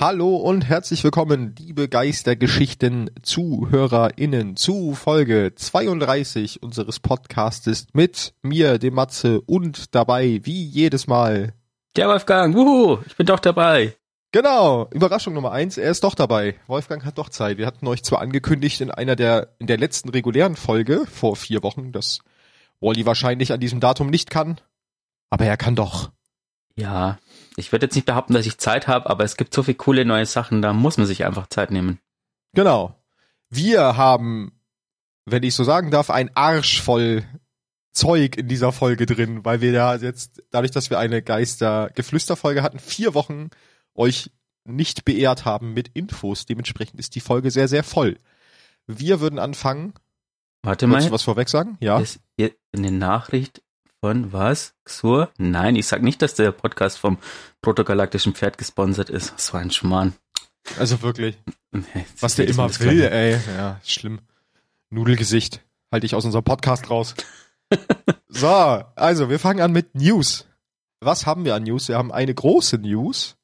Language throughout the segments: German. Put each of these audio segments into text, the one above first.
Hallo und herzlich willkommen, liebe Geistergeschichten ZuhörerInnen, zu Folge 32 unseres Podcastes mit mir, dem Matze und dabei, wie jedes Mal. Der Wolfgang, wuhu, ich bin doch dabei. Genau, Überraschung Nummer eins, er ist doch dabei. Wolfgang hat doch Zeit. Wir hatten euch zwar angekündigt in einer der, in der letzten regulären Folge vor vier Wochen, dass Wally wahrscheinlich an diesem Datum nicht kann, aber er kann doch. Ja, ich würde jetzt nicht behaupten, dass ich Zeit habe, aber es gibt so viele coole neue Sachen, da muss man sich einfach Zeit nehmen. Genau. Wir haben, wenn ich so sagen darf, ein Arsch voll Zeug in dieser Folge drin, weil wir da jetzt, dadurch, dass wir eine Geister-Geflüster-Folge hatten, vier Wochen euch nicht beehrt haben mit Infos. Dementsprechend ist die Folge sehr, sehr voll. Wir würden anfangen. Warte mal. Willst du was vorweg sagen? Ja. Ist eine Nachricht von was? Xur? Nein, ich sag nicht, dass der Podcast vom protogalaktischen Pferd gesponsert ist. Das war ein Schmarrn. Also wirklich. Nee, Was der immer will, ey. Ja, schlimm. Nudelgesicht. Halte ich aus unserem Podcast raus. so, also wir fangen an mit News. Was haben wir an News? Wir haben eine große News,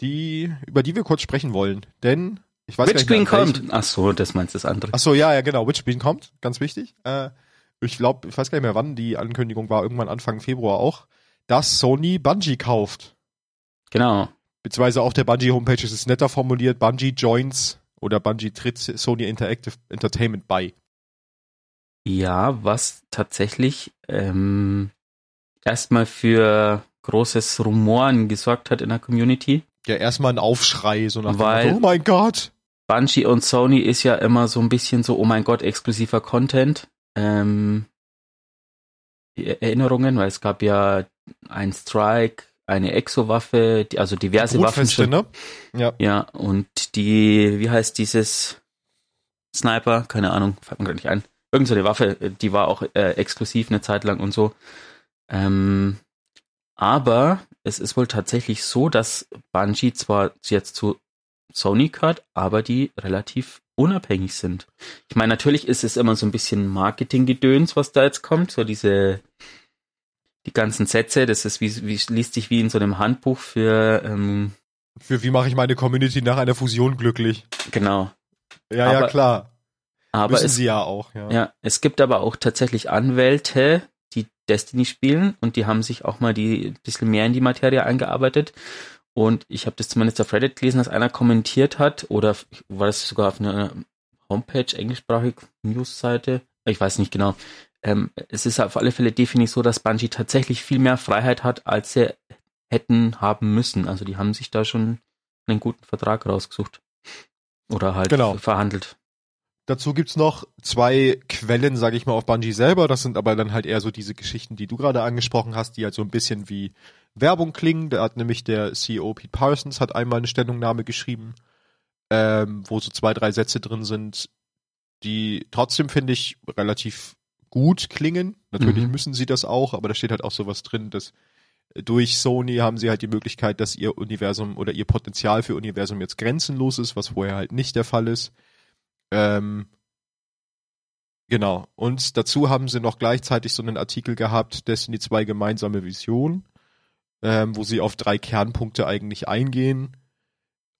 die, über die wir kurz sprechen wollen. Denn, ich weiß Witch gar nicht Queen kommt. Ach so, das meinst du das andere. Ach so, ja, ja, genau. Witch Queen kommt, ganz wichtig. Äh, ich glaube, ich weiß gar nicht mehr, wann die Ankündigung war, irgendwann Anfang Februar auch, dass Sony Bungie kauft. Genau. Beziehungsweise auf der Bungie Homepage ist es netter formuliert, Bungie joins oder Bungie tritt Sony Interactive Entertainment bei. Ja, was tatsächlich ähm, erstmal für großes Rumoren gesorgt hat in der Community. Ja, erstmal ein Aufschrei, so nach dem Weil- Motto, oh mein Gott. Bungie und Sony ist ja immer so ein bisschen so, oh mein Gott, exklusiver Content. Ähm, die Erinnerungen, weil es gab ja ein Strike, eine Exo-Waffe, also diverse Waffen Brutfeste, schon. ne? Ja. Ja, und die, wie heißt dieses Sniper? Keine Ahnung, fällt mir gerade nicht ein. Irgend so eine Waffe, die war auch äh, exklusiv eine Zeit lang und so. Ähm, aber es ist wohl tatsächlich so, dass Bungie zwar jetzt zu Sony gehört, aber die relativ unabhängig sind. Ich meine, natürlich ist es immer so ein bisschen Marketinggedöns, was da jetzt kommt, so diese die ganzen Sätze, das ist wie, wie liest sich wie in so einem Handbuch für ähm, Für wie mache ich meine Community nach einer Fusion glücklich? genau. Ja, ja, Aber- klar. Aber Müssen es, sie ja auch, ja. ja, es gibt aber auch tatsächlich Anwälte, die Destiny spielen und die haben sich auch mal die ein bisschen mehr in die Materie eingearbeitet. Und ich habe das zumindest auf Reddit gelesen, dass einer kommentiert hat, oder war das sogar auf einer Homepage, englischsprachig, Newsseite, ich weiß nicht genau. Ähm, es ist auf alle Fälle definitiv so, dass Bungie tatsächlich viel mehr Freiheit hat, als sie hätten haben müssen. Also die haben sich da schon einen guten Vertrag rausgesucht. Oder halt Genau. verhandelt. Dazu gibt's noch zwei Quellen, sage ich mal, auf Bungie selber. Das sind aber dann halt eher so diese Geschichten, die du gerade angesprochen hast, die halt so ein bisschen wie Werbung klingen. Da hat nämlich der CEO Pete Parsons hat einmal eine Stellungnahme geschrieben, ähm, wo so zwei, drei Sätze drin sind, die trotzdem, finde ich, relativ gut klingen. Natürlich Mhm. müssen sie das auch, aber da steht halt auch sowas drin, dass durch Sony haben sie halt die Möglichkeit, dass ihr Universum oder ihr Potenzial für Universum jetzt grenzenlos ist, was vorher halt nicht der Fall ist. Ähm, genau. Und dazu haben sie noch gleichzeitig so einen Artikel gehabt, Destiny 2 gemeinsame Vision, ähm, wo sie auf drei Kernpunkte eigentlich eingehen.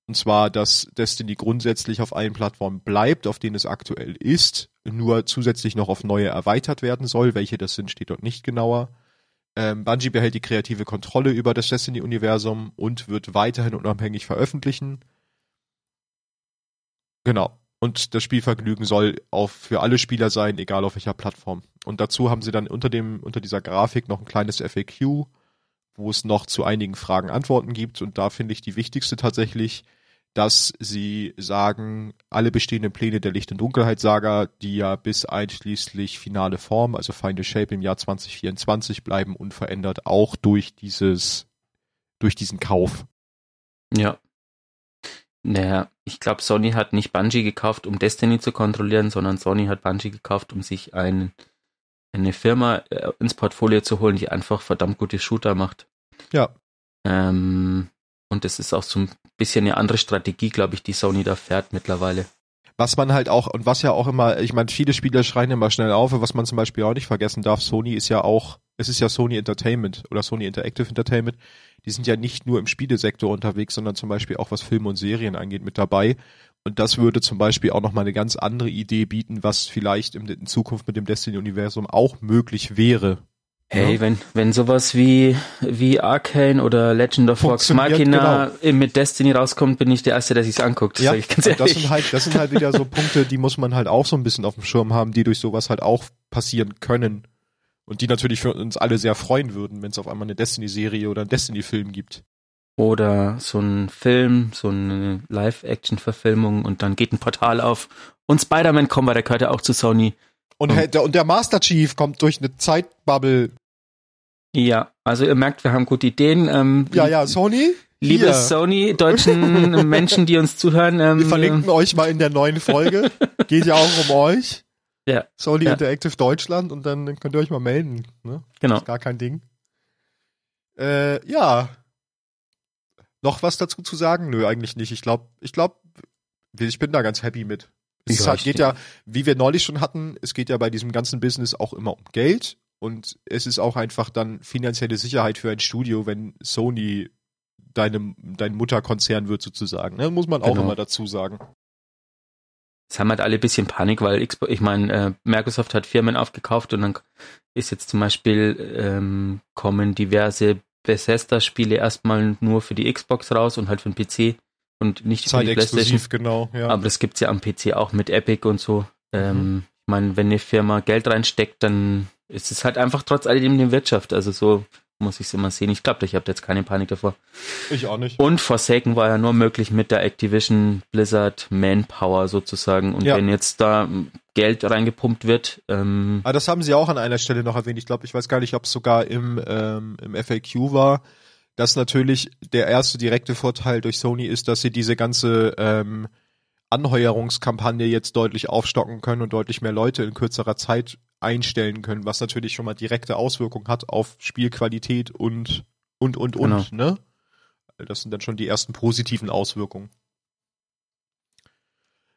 Und zwar, dass Destiny grundsätzlich auf allen Plattformen bleibt, auf denen es aktuell ist, nur zusätzlich noch auf neue erweitert werden soll. Welche das sind, steht dort nicht genauer. Ähm, Bungie behält die kreative Kontrolle über das Destiny-Universum und wird weiterhin unabhängig veröffentlichen. Genau. Und das Spielvergnügen soll auf für alle Spieler sein, egal auf welcher Plattform. Und dazu haben sie dann unter dem unter dieser Grafik noch ein kleines FAQ, wo es noch zu einigen Fragen Antworten gibt. Und da finde ich die wichtigste tatsächlich, dass sie sagen, alle bestehenden Pläne der Licht- und Dunkelheit-Saga, die ja bis einschließlich finale Form, also Final Shape im Jahr 2024 bleiben unverändert, auch durch dieses, durch diesen Kauf. Ja. Naja, ich glaube, Sony hat nicht Bungie gekauft, um Destiny zu kontrollieren, sondern Sony hat Bungie gekauft, um sich ein, eine Firma äh, ins Portfolio zu holen, die einfach verdammt gute Shooter macht. Ja. Ähm, und das ist auch so ein bisschen eine andere Strategie, glaube ich, die Sony da fährt mittlerweile. Was man halt auch, und was ja auch immer, ich meine, viele Spieler schreien immer schnell auf, was man zum Beispiel auch nicht vergessen darf, Sony ist ja auch, es ist ja Sony Entertainment oder Sony Interactive Entertainment, die sind ja nicht nur im Spielesektor unterwegs, sondern zum Beispiel auch was Filme und Serien angeht mit dabei. Und das würde zum Beispiel auch nochmal eine ganz andere Idee bieten, was vielleicht in, Zukunft mit dem Destiny-Universum auch möglich wäre. Hey, ja. wenn, wenn sowas wie, wie Arcane oder Legend of Vox Machina genau. mit Destiny rauskommt, bin ich der Erste, der sich's anguckt. Ja, das sind halt, das sind halt wieder so Punkte, die muss man halt auch so ein bisschen auf dem Schirm haben, die durch sowas halt auch passieren können. Und die natürlich für uns alle sehr freuen würden, wenn es auf einmal eine Destiny-Serie oder einen Destiny-Film gibt. Oder so ein Film, so eine Live-Action-Verfilmung und dann geht ein Portal auf und Spider-Man kommt, weil der gehört ja auch zu Sony. Und, und, der, und der Master Chief kommt durch eine Zeitbubble. Ja, also ihr merkt, wir haben gute Ideen. Ähm, ja, ja, Sony? Liebe Sony, deutschen Menschen, die uns zuhören. Ähm, wir verlinken euch mal in der neuen Folge. Geht ja auch um euch. Ja. Sony ja. Interactive Deutschland und dann könnt ihr euch mal melden. Ne? Genau. Ist gar kein Ding. Äh, ja. Noch was dazu zu sagen? Nö, eigentlich nicht. Ich glaube, ich glaube, ich bin da ganz happy mit. Es ja, halt, geht ja, wie wir neulich schon hatten, es geht ja bei diesem ganzen Business auch immer um Geld und es ist auch einfach dann finanzielle Sicherheit für ein Studio, wenn Sony deine, dein Mutterkonzern wird sozusagen. Ne? Muss man auch genau. immer dazu sagen. Es haben halt alle ein bisschen Panik, weil Xbox, ich meine, äh, Microsoft hat Firmen aufgekauft und dann ist jetzt zum Beispiel ähm, kommen diverse Bethesda-Spiele erstmal nur für die Xbox raus und halt für den PC und nicht für die PlayStation. genau, ja. Aber das gibt's ja am PC auch mit Epic und so. Ähm, mhm. Ich meine, wenn eine Firma Geld reinsteckt, dann ist es halt einfach trotz alledem eine Wirtschaft. Also so muss ich es immer sehen. Ich glaube, ich habe jetzt keine Panik davor. Ich auch nicht. Und Forsaken war ja nur möglich mit der Activision Blizzard Manpower sozusagen. Und ja. wenn jetzt da Geld reingepumpt wird. Ähm, Aber das haben sie auch an einer Stelle noch erwähnt. Ich glaube, ich weiß gar nicht, ob es sogar im, ähm, im FAQ war dass natürlich der erste direkte Vorteil durch Sony ist, dass sie diese ganze ähm, Anheuerungskampagne jetzt deutlich aufstocken können und deutlich mehr Leute in kürzerer Zeit einstellen können, was natürlich schon mal direkte Auswirkungen hat auf Spielqualität und und und und, genau. ne? Das sind dann schon die ersten positiven Auswirkungen.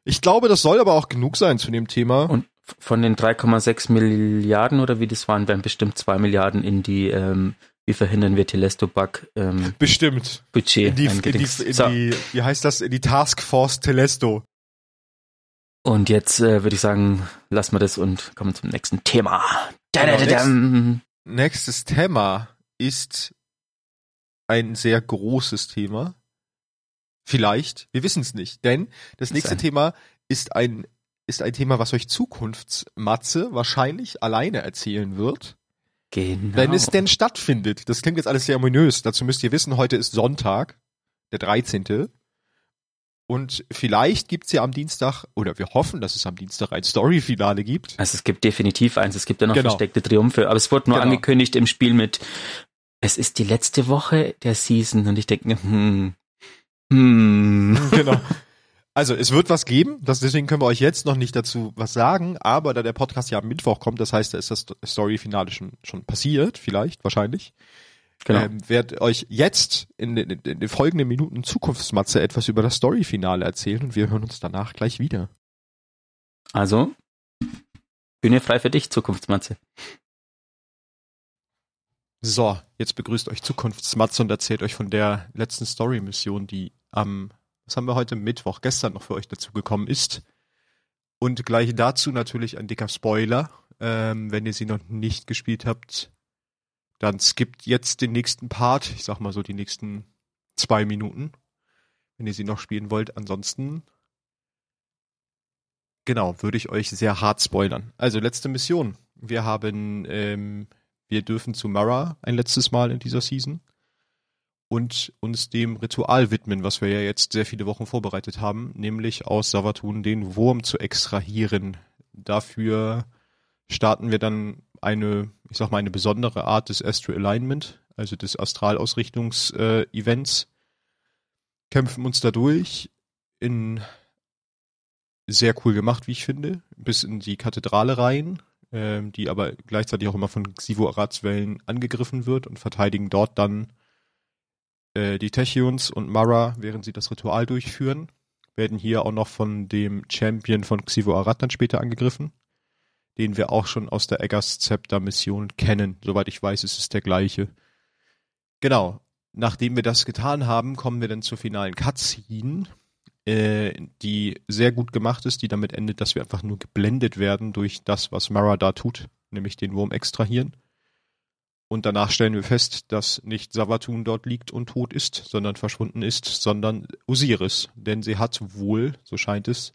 Ich glaube, das soll aber auch genug sein zu dem Thema. Und von den 3,6 Milliarden oder wie das waren, werden bestimmt 2 Milliarden in die ähm, wie verhindern wir Telesto-Bug ähm, Bestimmt. Budget in die, in die, in so. die, wie heißt das, in die Taskforce Telesto. Und jetzt äh, würde ich sagen, lassen wir das und kommen zum nächsten Thema. Genau, nächst, nächstes Thema ist ein sehr großes Thema. Vielleicht, wir wissen es nicht, denn das nächste Thema ist ein ist ein Thema, was euch Zukunftsmatze wahrscheinlich alleine erzählen wird. Genau. Wenn es denn stattfindet. Das klingt jetzt alles sehr ominös. Dazu müsst ihr wissen, heute ist Sonntag, der 13. Und vielleicht gibt's ja am Dienstag, oder wir hoffen, dass es am Dienstag ein Story-Finale gibt. Also es gibt definitiv eins, es gibt ja noch genau. versteckte Triumphe, aber es wurde nur genau. angekündigt im Spiel mit, es ist die letzte Woche der Season und ich denke, hm, hm. Genau. Also es wird was geben, das, deswegen können wir euch jetzt noch nicht dazu was sagen, aber da der Podcast ja am Mittwoch kommt, das heißt, da ist das Story-Finale schon, schon passiert, vielleicht, wahrscheinlich. Genau. Ähm, werde euch jetzt in den, in den folgenden Minuten Zukunftsmatze etwas über das Story-Finale erzählen und wir hören uns danach gleich wieder. Also, Bühne frei für dich, Zukunftsmatze. So, jetzt begrüßt euch Zukunftsmatze und erzählt euch von der letzten Story-Mission, die am was haben wir heute Mittwoch, gestern noch für euch dazu gekommen ist. Und gleich dazu natürlich ein dicker Spoiler. Ähm, wenn ihr sie noch nicht gespielt habt, dann skippt jetzt den nächsten Part. Ich sag mal so die nächsten zwei Minuten, wenn ihr sie noch spielen wollt. Ansonsten, genau, würde ich euch sehr hart spoilern. Also letzte Mission. Wir haben, ähm, wir dürfen zu Mara ein letztes Mal in dieser Season und uns dem Ritual widmen, was wir ja jetzt sehr viele Wochen vorbereitet haben, nämlich aus Savatun den Wurm zu extrahieren. Dafür starten wir dann eine, ich sag mal, eine besondere Art des Astral Alignment, also des Astralausrichtungs-Events, kämpfen uns dadurch in sehr cool gemacht, wie ich finde, bis in die Kathedrale rein, äh, die aber gleichzeitig auch immer von Xivo Aratswellen angegriffen wird und verteidigen dort dann äh, die Techions und Mara, während sie das Ritual durchführen. werden hier auch noch von dem Champion von Xivo Arad dann später angegriffen, den wir auch schon aus der Eggers Scepter Mission kennen. Soweit ich weiß, ist es der gleiche. Genau. Nachdem wir das getan haben, kommen wir dann zur finalen Cutscene, äh, die sehr gut gemacht ist, die damit endet, dass wir einfach nur geblendet werden durch das, was Mara da tut, nämlich den Wurm extrahieren. Und danach stellen wir fest, dass nicht Savatun dort liegt und tot ist, sondern verschwunden ist, sondern Osiris. Denn sie hat wohl, so scheint es,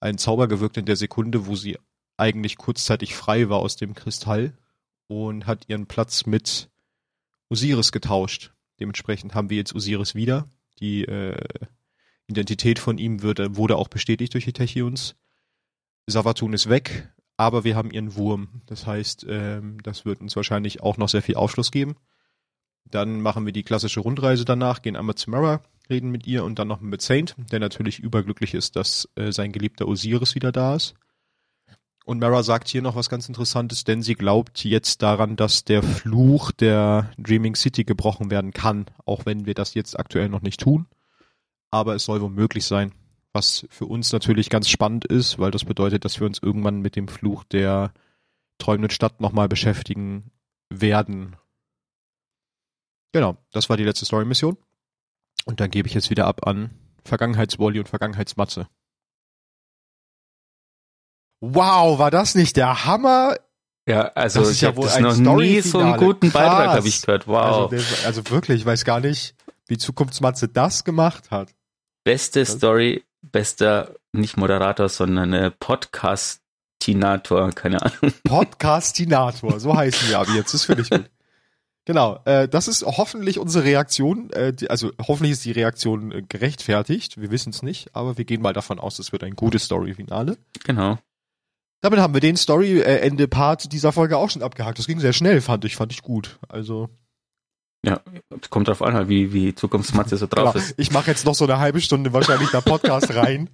einen Zauber gewirkt in der Sekunde, wo sie eigentlich kurzzeitig frei war aus dem Kristall und hat ihren Platz mit Osiris getauscht. Dementsprechend haben wir jetzt Osiris wieder. Die äh, Identität von ihm wird, wurde auch bestätigt durch die Techions. Savatun ist weg, aber wir haben ihren Wurm. Das heißt, ähm, das wird uns wahrscheinlich auch noch sehr viel Aufschluss geben. Dann machen wir die klassische Rundreise danach, gehen einmal zu Mara, reden mit ihr und dann noch mit Saint, der natürlich überglücklich ist, dass äh, sein geliebter Osiris wieder da ist. Und Mara sagt hier noch was ganz Interessantes, denn sie glaubt jetzt daran, dass der Fluch der Dreaming City gebrochen werden kann, auch wenn wir das jetzt aktuell noch nicht tun. Aber es soll wohl möglich sein was für uns natürlich ganz spannend ist, weil das bedeutet, dass wir uns irgendwann mit dem Fluch der träumenden Stadt nochmal beschäftigen werden. Genau, das war die letzte Story-Mission. Und dann gebe ich jetzt wieder ab an Vergangenheitswolli und Vergangenheitsmatze. Wow, war das nicht der Hammer? Ja, also das ist ich ja wohl noch nie so einen guten Krass. Beitrag habe ich gehört. Wow. Also, also, wirklich, ich weiß gar nicht, wie Zukunftsmatze das gemacht hat. Beste Story bester, nicht Moderator, sondern äh, Podcastinator, keine Ahnung. Podcastinator, so heißen wir aber jetzt, das finde ich gut. Genau, äh, das ist hoffentlich unsere Reaktion, äh, die, also hoffentlich ist die Reaktion äh, gerechtfertigt, wir wissen es nicht, aber wir gehen mal davon aus, es wird ein gutes Story-Finale. Genau. Damit haben wir den Story-Ende-Part dieser Folge auch schon abgehakt. Das ging sehr schnell, fand ich, fand ich gut. Also ja, kommt drauf an, halt, wie, wie Zukunftsmatze so drauf genau. ist. Ich mache jetzt noch so eine halbe Stunde wahrscheinlich da Podcast rein.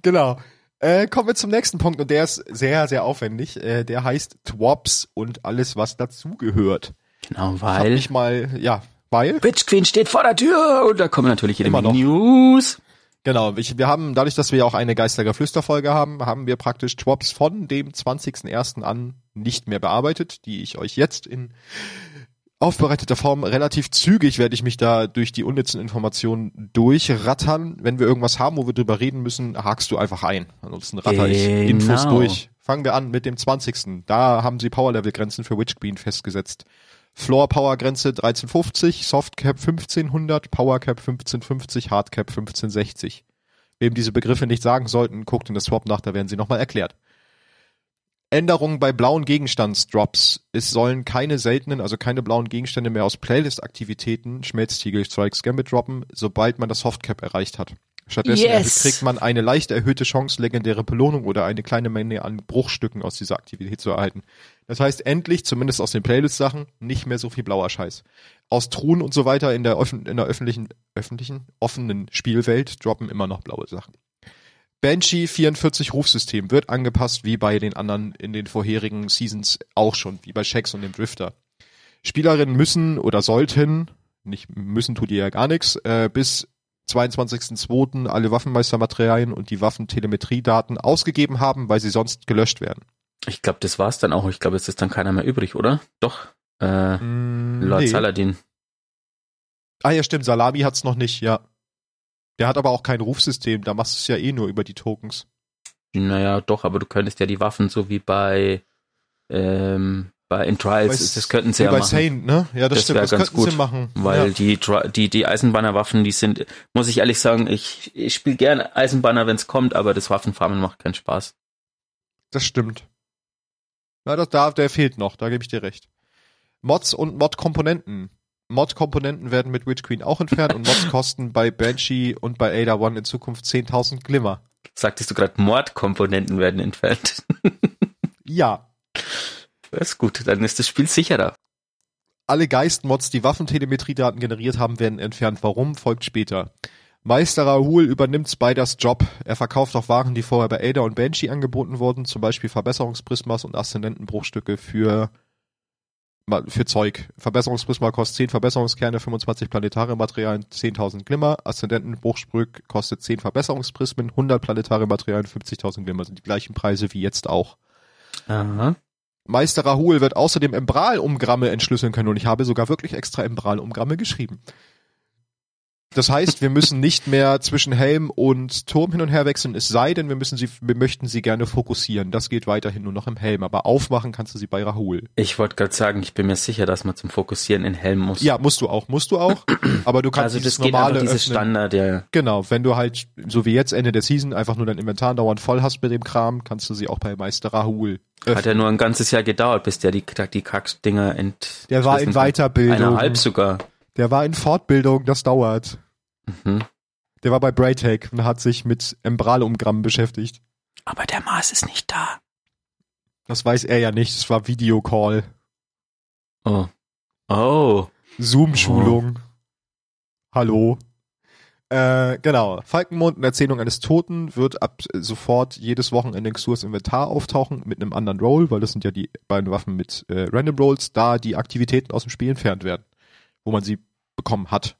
Genau. Äh, kommen wir zum nächsten Punkt und der ist sehr, sehr aufwendig. Äh, der heißt Twops und alles, was dazugehört. Genau, weil. Ich mal, ja, weil. Witch Queen steht vor der Tür und da kommen natürlich jede Menge News. Genau, ich, wir haben, dadurch, dass wir ja auch eine Geistiger Flüsterfolge haben, haben wir praktisch Twops von dem 20.01. an nicht mehr bearbeitet, die ich euch jetzt in aufbereiteter Form relativ zügig werde ich mich da durch die unnützen Informationen durchrattern. Wenn wir irgendwas haben, wo wir drüber reden müssen, hakst du einfach ein. Ansonsten ratter ich genau. Infos durch. Fangen wir an mit dem 20. Da haben sie Power-Level-Grenzen für Witch Queen festgesetzt. Floor Power Grenze 1350, Soft Cap 1500, Power Cap 1550, Hard Cap 1560. Wem diese Begriffe nicht sagen sollten, guckt in das Swap nach, da werden sie nochmal erklärt. Änderungen bei blauen Gegenstandsdrops. Es sollen keine seltenen, also keine blauen Gegenstände mehr aus Playlist-Aktivitäten, Schmelztiegel, Strikes, Gambit droppen, sobald man das Softcap erreicht hat. Stattdessen yes. kriegt man eine leicht erhöhte Chance, legendäre Belohnung oder eine kleine Menge an Bruchstücken aus dieser Aktivität zu erhalten. Das heißt, endlich, zumindest aus den Playlist-Sachen, nicht mehr so viel blauer Scheiß. Aus Truhen und so weiter in der, in der öffentlichen, öffentlichen, offenen Spielwelt droppen immer noch blaue Sachen. Banshee 44 Rufsystem wird angepasst wie bei den anderen in den vorherigen Seasons auch schon, wie bei Shax und dem Drifter. Spielerinnen müssen oder sollten, nicht müssen tut ihr ja gar nichts, äh, bis 22.02. alle Waffenmeistermaterialien und die Waffentelemetriedaten ausgegeben haben, weil sie sonst gelöscht werden. Ich glaube, das war's dann auch. Ich glaube, es ist dann keiner mehr übrig, oder? Doch. Äh, mm, Lord nee. Saladin. Ah ja, stimmt. Salami hat's noch nicht, ja. Der hat aber auch kein Rufsystem, da machst du es ja eh nur über die Tokens. Naja, doch, aber du könntest ja die Waffen so wie bei ähm, bei in Trials, Weiß, das könnten sie ja bei machen. Saint, ne? Ja, das, das stimmt, das ganz könnten gut, sie machen. Weil ja. die die die Eisenbahnerwaffen, die sind, muss ich ehrlich sagen, ich ich spiele gerne Eisenbahner, wenn es kommt, aber das Waffenfarmen macht keinen Spaß. Das stimmt. Na, das da der fehlt noch, da gebe ich dir recht. Mods und Mod-Komponenten. Mod-Komponenten werden mit Witch Queen auch entfernt und Mods kosten bei Banshee und bei Ada One in Zukunft 10.000 Glimmer. Sagtest du gerade, Mordkomponenten werden entfernt? ja. Das ist gut, dann ist das Spiel sicherer. Alle Geist-Mods, die Waffentelemetriedaten generiert haben, werden entfernt. Warum, folgt später. Meister Rahul übernimmt Spiders Job. Er verkauft auch Waren, die vorher bei Ada und Banshee angeboten wurden, zum Beispiel Verbesserungsprismas und Aszendentenbruchstücke für mal für Zeug. Verbesserungsprisma kostet 10 Verbesserungskerne, 25 planetare Materialien, 10.000 Glimmer. Aszendentenbruchsprück kostet 10 Verbesserungsprismen, 100 planetare Materialien, 50.000 Glimmer. Sind die gleichen Preise wie jetzt auch. Aha. Meister Rahul wird außerdem Embral-Umgramme entschlüsseln können und ich habe sogar wirklich extra Embral-Umgramme geschrieben. Das heißt, wir müssen nicht mehr zwischen Helm und Turm hin und her wechseln, es sei denn, wir müssen sie, wir möchten sie gerne fokussieren. Das geht weiterhin nur noch im Helm, aber aufmachen kannst du sie bei Rahul. Ich wollte gerade sagen, ich bin mir sicher, dass man zum Fokussieren in Helm muss. Ja, musst du auch, musst du auch. Aber du kannst also das geht normale einfach dieses öffnen. Standard, ja. Genau, wenn du halt, so wie jetzt Ende der Season, einfach nur dein Inventar dauernd voll hast mit dem Kram, kannst du sie auch bei Meister Rahul öffnen. Hat ja nur ein ganzes Jahr gedauert, bis der die, die Kackdinger ent. Der war in. Weiterbildung. Eineinhalb sogar. Der war in Fortbildung, das dauert. Mhm. Der war bei Braytech und hat sich mit Embral-Umgrammen beschäftigt. Aber der Mars ist nicht da. Das weiß er ja nicht, es war Videocall. Oh. Oh. Zoom-Schulung. Hallo. Äh, genau. Falkenmond in Erzählung eines Toten wird ab sofort jedes Wochenende in Xurs Inventar auftauchen mit einem anderen Roll, weil das sind ja die beiden Waffen mit äh, Random Rolls, da die Aktivitäten aus dem Spiel entfernt werden, wo man sie bekommen hat.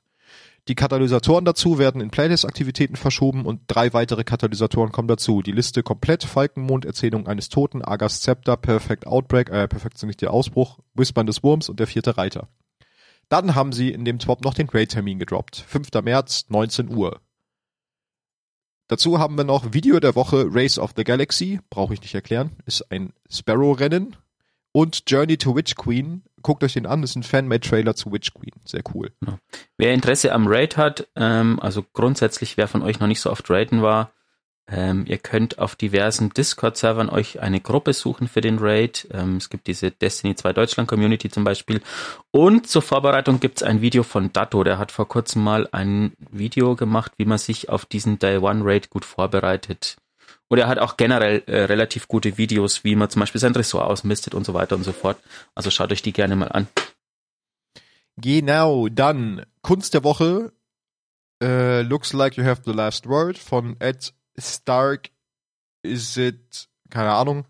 Die Katalysatoren dazu werden in Playlist-Aktivitäten verschoben und drei weitere Katalysatoren kommen dazu. Die Liste komplett, Falkenmond, Erzählung eines Toten, Agas Zepter, Perfect Outbreak, äh, perfektioniert der Ausbruch, Whispern des Wurms und der vierte Reiter. Dann haben sie in dem Swap noch den Raid-Termin gedroppt. 5. März, 19 Uhr. Dazu haben wir noch Video der Woche Race of the Galaxy, brauche ich nicht erklären, ist ein Sparrow-Rennen. Und Journey to Witch Queen, guckt euch den an, ist ein Fan-Made-Trailer zu Witch Queen, sehr cool. Wer Interesse am Raid hat, ähm, also grundsätzlich, wer von euch noch nicht so oft raiden war, ähm, ihr könnt auf diversen Discord-Servern euch eine Gruppe suchen für den Raid. Ähm, es gibt diese Destiny 2 Deutschland Community zum Beispiel. Und zur Vorbereitung gibt's ein Video von Datto, der hat vor kurzem mal ein Video gemacht, wie man sich auf diesen Day One Raid gut vorbereitet. Und er hat auch generell äh, relativ gute Videos, wie man zum Beispiel sein Ressort ausmistet und so weiter und so fort. Also schaut euch die gerne mal an. Genau, dann Kunst der Woche. Äh, looks like you have the last word von Ed Stark. Is it, keine Ahnung,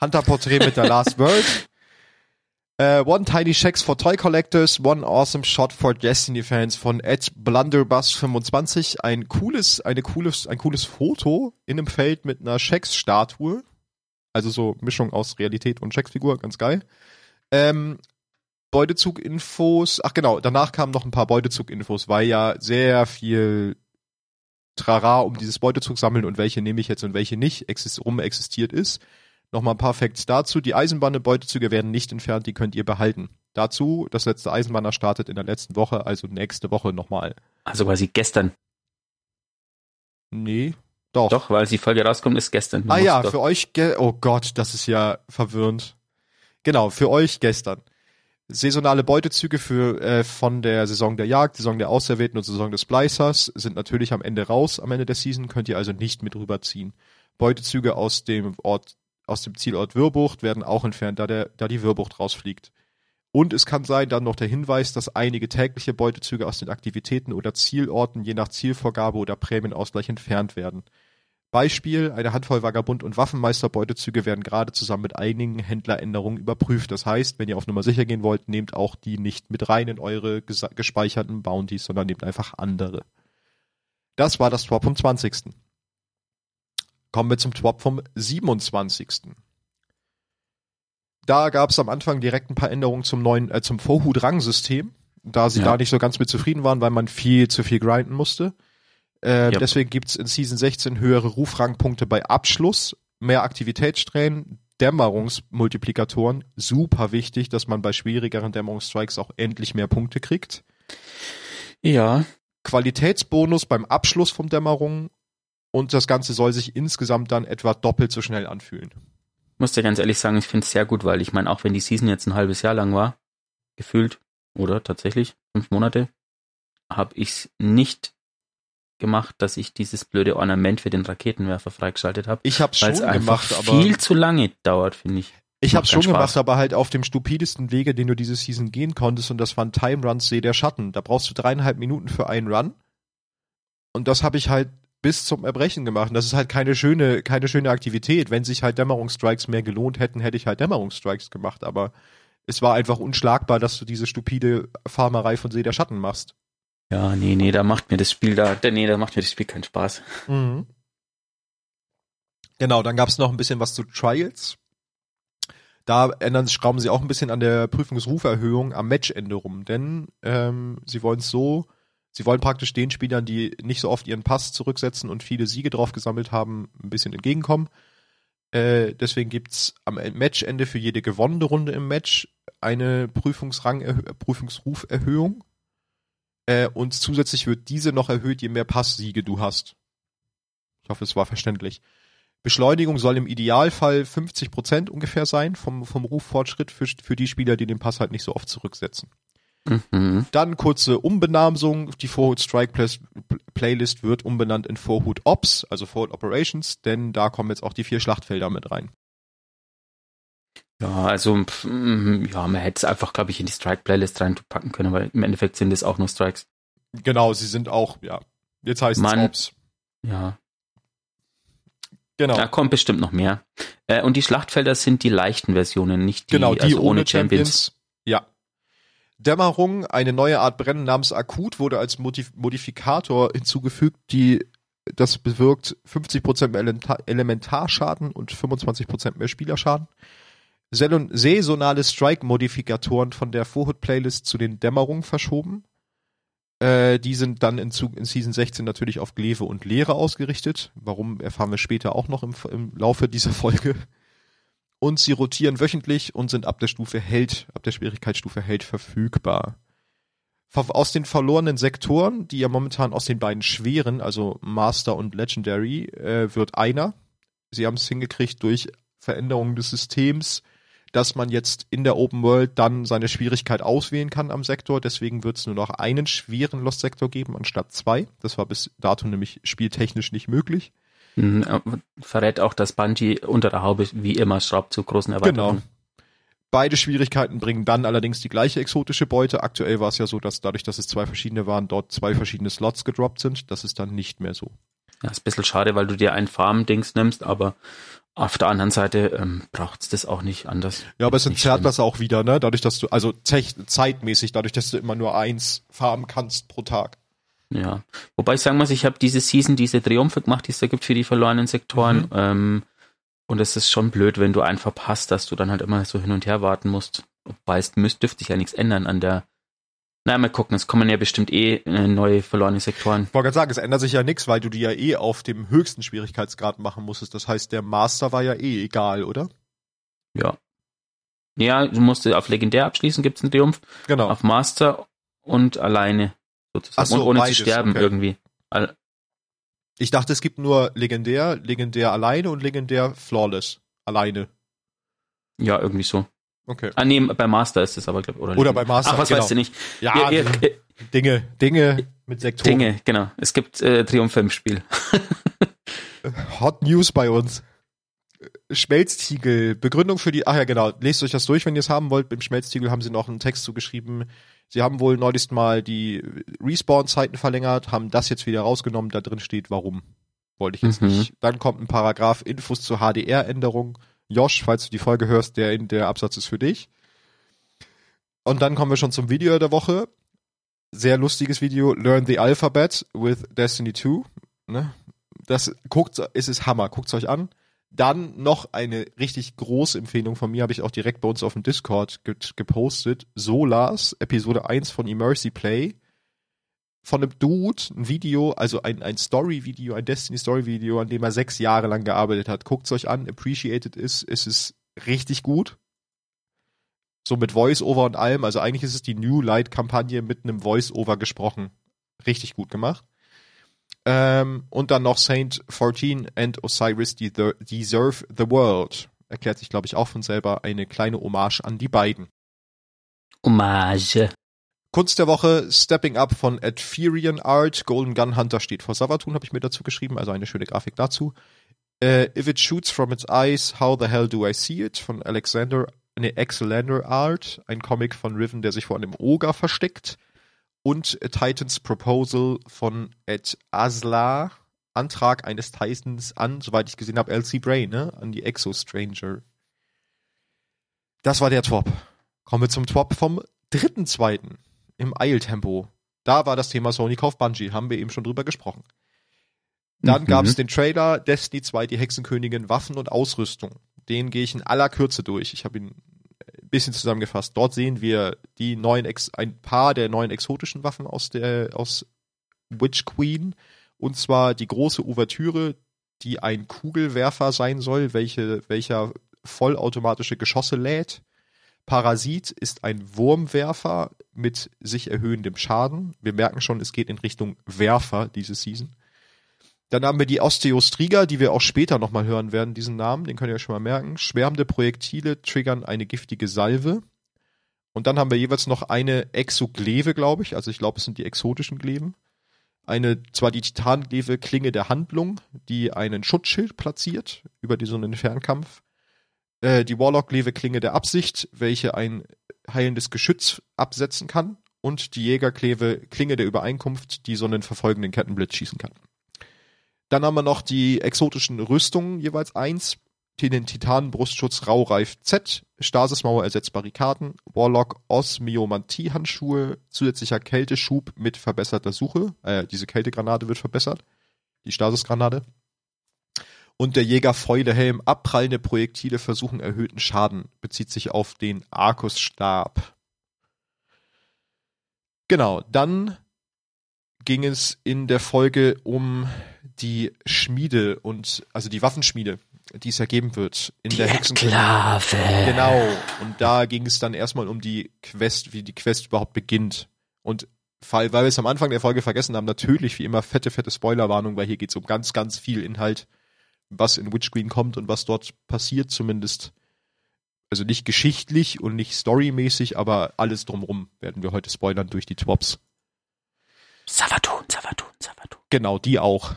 Hunter-Porträt mit der last word. Äh, one Tiny Checks for Toy Collectors, One Awesome Shot for Destiny Fans von Ed Blunderbuss25. Ein cooles, eine cooles, ein cooles Foto in einem Feld mit einer Sheks-Statue. Also so Mischung aus Realität und Sheks-Figur, ganz geil. Ähm, Beutezug-Infos, ach genau, danach kamen noch ein paar Beutezug-Infos, weil ja sehr viel Trara um dieses Beutezug sammeln und welche nehme ich jetzt und welche nicht exist rum existiert ist. Nochmal ein paar Facts dazu. Die Eisenbahn-Beutezüge werden nicht entfernt, die könnt ihr behalten. Dazu, das letzte Eisenbahner startet in der letzten Woche, also nächste Woche nochmal. Also quasi gestern. Nee, doch. Doch, weil die Folge rauskommt, ist gestern. Ah Muss ja, doch- für euch, oh Gott, das ist ja verwirrend. Genau, für euch gestern. Saisonale Beutezüge für äh, von der Saison der Jagd, Saison der Auserwählten und Saison des Splicers sind natürlich am Ende raus, am Ende der Season, könnt ihr also nicht mit rüberziehen. Beutezüge aus dem Ort, aus dem Zielort Wirbucht werden auch entfernt, da der, da die Wirbucht rausfliegt. Und es kann sein, dann noch der Hinweis, dass einige tägliche Beutezüge aus den Aktivitäten oder Zielorten je nach Zielvorgabe oder Prämienausgleich entfernt werden. Beispiel, eine Handvoll Vagabund- und Waffenmeister-Beutezüge werden gerade zusammen mit einigen Händleränderungen überprüft. Das heißt, wenn ihr auf Nummer sicher gehen wollt, nehmt auch die nicht mit rein in eure gespeicherten Bounties, sondern nehmt einfach andere. Das war das Swap vom 20. Kommen wir zum Swap vom 27. Da gab es am Anfang direkt ein paar Änderungen zum neuen, äh, zum Vorhut-Rang-System, da sie Ja. da nicht so ganz mit zufrieden waren, weil man viel zu viel grinden musste. Äh, Ja. Deswegen gibt's in Season 16 höhere Rufrangpunkte bei Abschluss, mehr Aktivitätssträhnen, Dämmerungsmultiplikatoren. Super wichtig, dass man bei schwierigeren Dämmerungsstrikes auch endlich mehr Punkte kriegt. Ja, Qualitätsbonus beim Abschluss von Dämmerung und das Ganze soll sich insgesamt dann etwa doppelt so schnell anfühlen. muss dir ganz ehrlich sagen, ich finde es sehr gut, weil ich meine, auch wenn die Season jetzt ein halbes Jahr lang war, gefühlt, oder tatsächlich, fünf Monate, habe ich es nicht gemacht, dass ich dieses blöde Ornament für den Raketenwerfer freigeschaltet habe. Ich schon es einfach gemacht, aber viel zu lange dauert, finde ich. Ich hab's schon Spaß. gemacht, aber halt auf dem stupidesten Wege, den du diese Season gehen konntest, und das waren Time Runs See der Schatten. Da brauchst du dreieinhalb Minuten für einen Run. Und das habe ich halt bis zum Erbrechen gemacht. Und das ist halt keine schöne, keine schöne Aktivität. Wenn sich halt Dämmerungsstrikes mehr gelohnt hätten, hätte ich halt Dämmerungsstrikes gemacht. Aber Es war einfach unschlagbar, dass du diese stupide Farmerei von See der Schatten machst. Ja, nee, nee, da macht mir das Spiel da, nee, da macht mir das Spiel keinen Spaß. Mhm. Genau, dann gab es noch ein bisschen was zu Trials. Da ändern, schrauben sie auch ein bisschen an der Prüfungsruferhöhung am Matchende rum, denn ähm, sie wollen es so, sie wollen praktisch den Spielern, die nicht so oft ihren Pass zurücksetzen und viele Siege drauf gesammelt haben, ein bisschen entgegenkommen. Äh, deswegen gibt's am Matchende für jede gewonnene Runde im Match eine Prüfungsrang, Prüfungsruferhöhung. Äh, und zusätzlich wird diese noch erhöht, je mehr Passsiege du hast. Ich hoffe, es war verständlich. Beschleunigung soll im Idealfall 50 Prozent ungefähr sein vom, vom Ruffortschritt für, für die Spieler, die den Pass halt nicht so oft zurücksetzen. Mhm. Dann kurze Umbenamsung. Die Vorhut Strike Play Playlist wird umbenannt in Vorhut Ops, also Vorhut Operations, denn da kommen jetzt auch die vier Schlachtfelder mit rein. Ja, also mm, ja, man hätte es einfach, glaube ich, in die Strike Playlist reinpacken können, weil im Endeffekt sind es auch nur Strikes. Genau, sie sind auch, ja. Jetzt heißt es Ops. Ja, Genau. Da kommt bestimmt noch mehr. Äh, und die Schlachtfelder sind die leichten Versionen, nicht die, genau, die also ohne, ohne Champions. Champions. Dämmerung, eine neue Art Brennen namens Akut, wurde als Modif Modifikator hinzugefügt, die das bewirkt 50% mehr Elementarschaden und 25% mehr Spielerschaden. Saisonale Strike-Modifikatoren von der Vorhut-Playlist zu den Dämmerungen verschoben. Äh, die sind dann in, in, Season 16 natürlich auf Glewe und Leere ausgerichtet. Warum erfahren wir später auch noch im, im Laufe dieser Folge. Und sie rotieren wöchentlich und sind ab der Stufe Held, ab der Schwierigkeitsstufe Held verfügbar. Aus den verlorenen Sektoren, die ja momentan aus den beiden schweren, also Master und Legendary, äh, wird einer. Sie haben es hingekriegt durch Veränderungen des Systems, dass man jetzt in der Open World dann seine Schwierigkeit auswählen kann am Sektor. Deswegen wird es nur noch einen schweren Lost-Sektor geben anstatt zwei. Das war bis dato nämlich spieltechnisch nicht möglich. Mhm, verrät auch, dass Bungie unter der Haube wie immer schraubt zu großen Erweiterungen. Genau. Beide Schwierigkeiten bringen dann allerdings die gleiche exotische Beute. Aktuell war es ja so, dass dadurch, dass es zwei verschiedene waren, dort zwei verschiedene Slots gedroppt sind. Das ist dann nicht mehr so. Ja, ist ein bisschen schade, weil du dir ein Farm-Dings nimmst, aber auf der anderen Seite ähm, braucht es das auch nicht anders. Ja, aber es entzerrt das auch wieder, ne? Dadurch, dass du, also zeitmäßig, dadurch, dass du immer nur eins farmen kannst pro Tag. Ja. Wobei ich sagen muss, ich habe diese Season diese Triumphe gemacht, die es da gibt für die verlorenen Sektoren. Mhm. Ähm, und es ist schon blöd, wenn du einen verpasst, dass du dann halt immer so hin und her warten musst. Wobei es dürfte sich ja nichts ändern an der na, mal gucken, es kommen ja bestimmt eh äh, neue verlorene Sektoren. Ich wollte gerade sagen, es ändert sich ja nichts, weil du die ja eh auf dem höchsten Schwierigkeitsgrad machen musstest. Das heißt, der Master war ja eh egal, oder? Ja. Ja, du musst auf Legendär abschließen, gibt's einen Triumph. Genau. Auf Master und alleine sozusagen. So, und ohne beides, zu sterben okay. irgendwie. Ich dachte, es gibt nur Legendär, Legendär alleine und Legendär Flawless. Alleine. Ja, irgendwie so. Okay. Ah, nee, bei Master ist es aber, glaube oder, oder bei Master. Ach, was genau. weißt du nicht? Ja, ihr, ihr, Dinge, Dinge mit Sektoren. Dinge, genau. Es gibt äh, Triumph im Spiel. Hot News bei uns. Schmelztiegel, Begründung für die, ach ja genau, lest euch das durch, wenn ihr es haben wollt. Beim Schmelztiegel haben sie noch einen Text zugeschrieben. Sie haben wohl neulich mal die Respawn-Zeiten verlängert, haben das jetzt wieder rausgenommen, da drin steht, warum. Wollte ich jetzt mhm. nicht. Dann kommt ein Paragraph Infos zur HDR-Änderung. Josh, falls du die Folge hörst, der, der Absatz ist für dich. Und dann kommen wir schon zum Video der Woche. Sehr lustiges Video, Learn the Alphabet with Destiny 2. Ne? Das guckt, es ist Hammer, guckt's euch an. Dann noch eine richtig große Empfehlung von mir, habe ich auch direkt bei uns auf dem Discord gepostet. Solas, Episode 1 von Immersi Play von einem Dude ein Video, also ein, ein Story-Video, ein Destiny-Story-Video, an dem er sechs Jahre lang gearbeitet hat. Guckt es euch an, appreciated ist, es ist richtig gut. So mit Voice-Over und allem. Also eigentlich ist es die New Light-Kampagne mit einem Voice-Over gesprochen. Richtig gut gemacht. Ähm, und dann noch Saint 14 and Osiris Deserve the World. Erklärt sich, glaube ich, auch von selber eine kleine Hommage an die beiden. Hommage. Kunst der Woche, Stepping Up von Adferian Art. Golden Gun Hunter steht vor Savatun, habe ich mir dazu geschrieben, also eine schöne Grafik dazu. Uh, If It Shoots From Its Eyes, How the Hell Do I See It von Alexander, ne, Excelander Art, ein Comic von Riven, der sich vor einem Oger versteckt. Und Titans Proposal von Ed Asla, Antrag eines Titans an, soweit ich gesehen habe, LC Brain, ne, an die Exo Stranger. Das war der Top. Kommen wir zum Twop vom dritten zweiten im Eiltempo. Da war das Thema Sony kauft Bungie, haben wir eben schon drüber gesprochen. Dann Mhm. gab es den Trailer Destiny 2, die Hexenkönigin, Waffen und Ausrüstung. Den gehe ich in aller Kürze durch. Ich habe ihn bisschen zusammengefasst. Dort sehen wir die neuen Ex ein paar der neuen exotischen Waffen aus der aus Witch Queen und zwar die große Ouvertüre, die ein Kugelwerfer sein soll, welche welcher vollautomatische Geschosse lädt. Parasit ist ein Wurmwerfer mit sich erhöhendem Schaden. Wir merken schon, es geht in Richtung Werfer diese Season. Dann haben wir die Osteostriga, die wir auch später nochmal hören werden, diesen Namen, den könnt ihr euch schon mal merken. Schwärmende Projektile triggern eine giftige Salve. Und dann haben wir jeweils noch eine Exogleve, glaube ich. Also ich glaube, es sind die exotischen Gleven. Eine, zwar die Titangleve Klinge der Handlung, die einen Schutzschild platziert über die so einen Fernkampf. Äh, die Warlock-Gleve Klinge der Absicht, welche ein heilendes Geschütz absetzen kann. Und die Jägerkleve Klinge der Übereinkunft, die so einen verfolgenden Kettenblitz schießen kann. Dann haben wir noch die exotischen Rüstungen, jeweils eins. Den Titanenbrustschutz Raureif Z, Stasismauer ersetzt Barrikaden, Warlock Osmiomantie-Handschuhe, zusätzlicher Kälteschub mit verbesserter Suche. Äh, diese Kältegranate wird verbessert. Die Stasisgranate. Und der Jäger Fäulehelm, abprallende Projektile versuchen erhöhten Schaden, bezieht sich auf den Arkusstab. Genau, dann ging es in der Folge um die Schmiede und also die Waffenschmiede, die es ergeben wird in der Hexenkönigin. Enklave. Genau. Und da ging es dann erstmal um die Quest, wie die Quest überhaupt beginnt. Und weil weil wir es am Anfang der Folge vergessen haben, natürlich wie immer fette, fette Spoilerwarnung, weil hier geht es um ganz, ganz viel Inhalt, was in Witch Queen kommt und was dort passiert, zumindest. Also nicht geschichtlich und nicht storymäßig, aber alles drumrum werden wir heute spoilern durch die Twops. Savatun, Savatun, Savatun. Genau, die auch.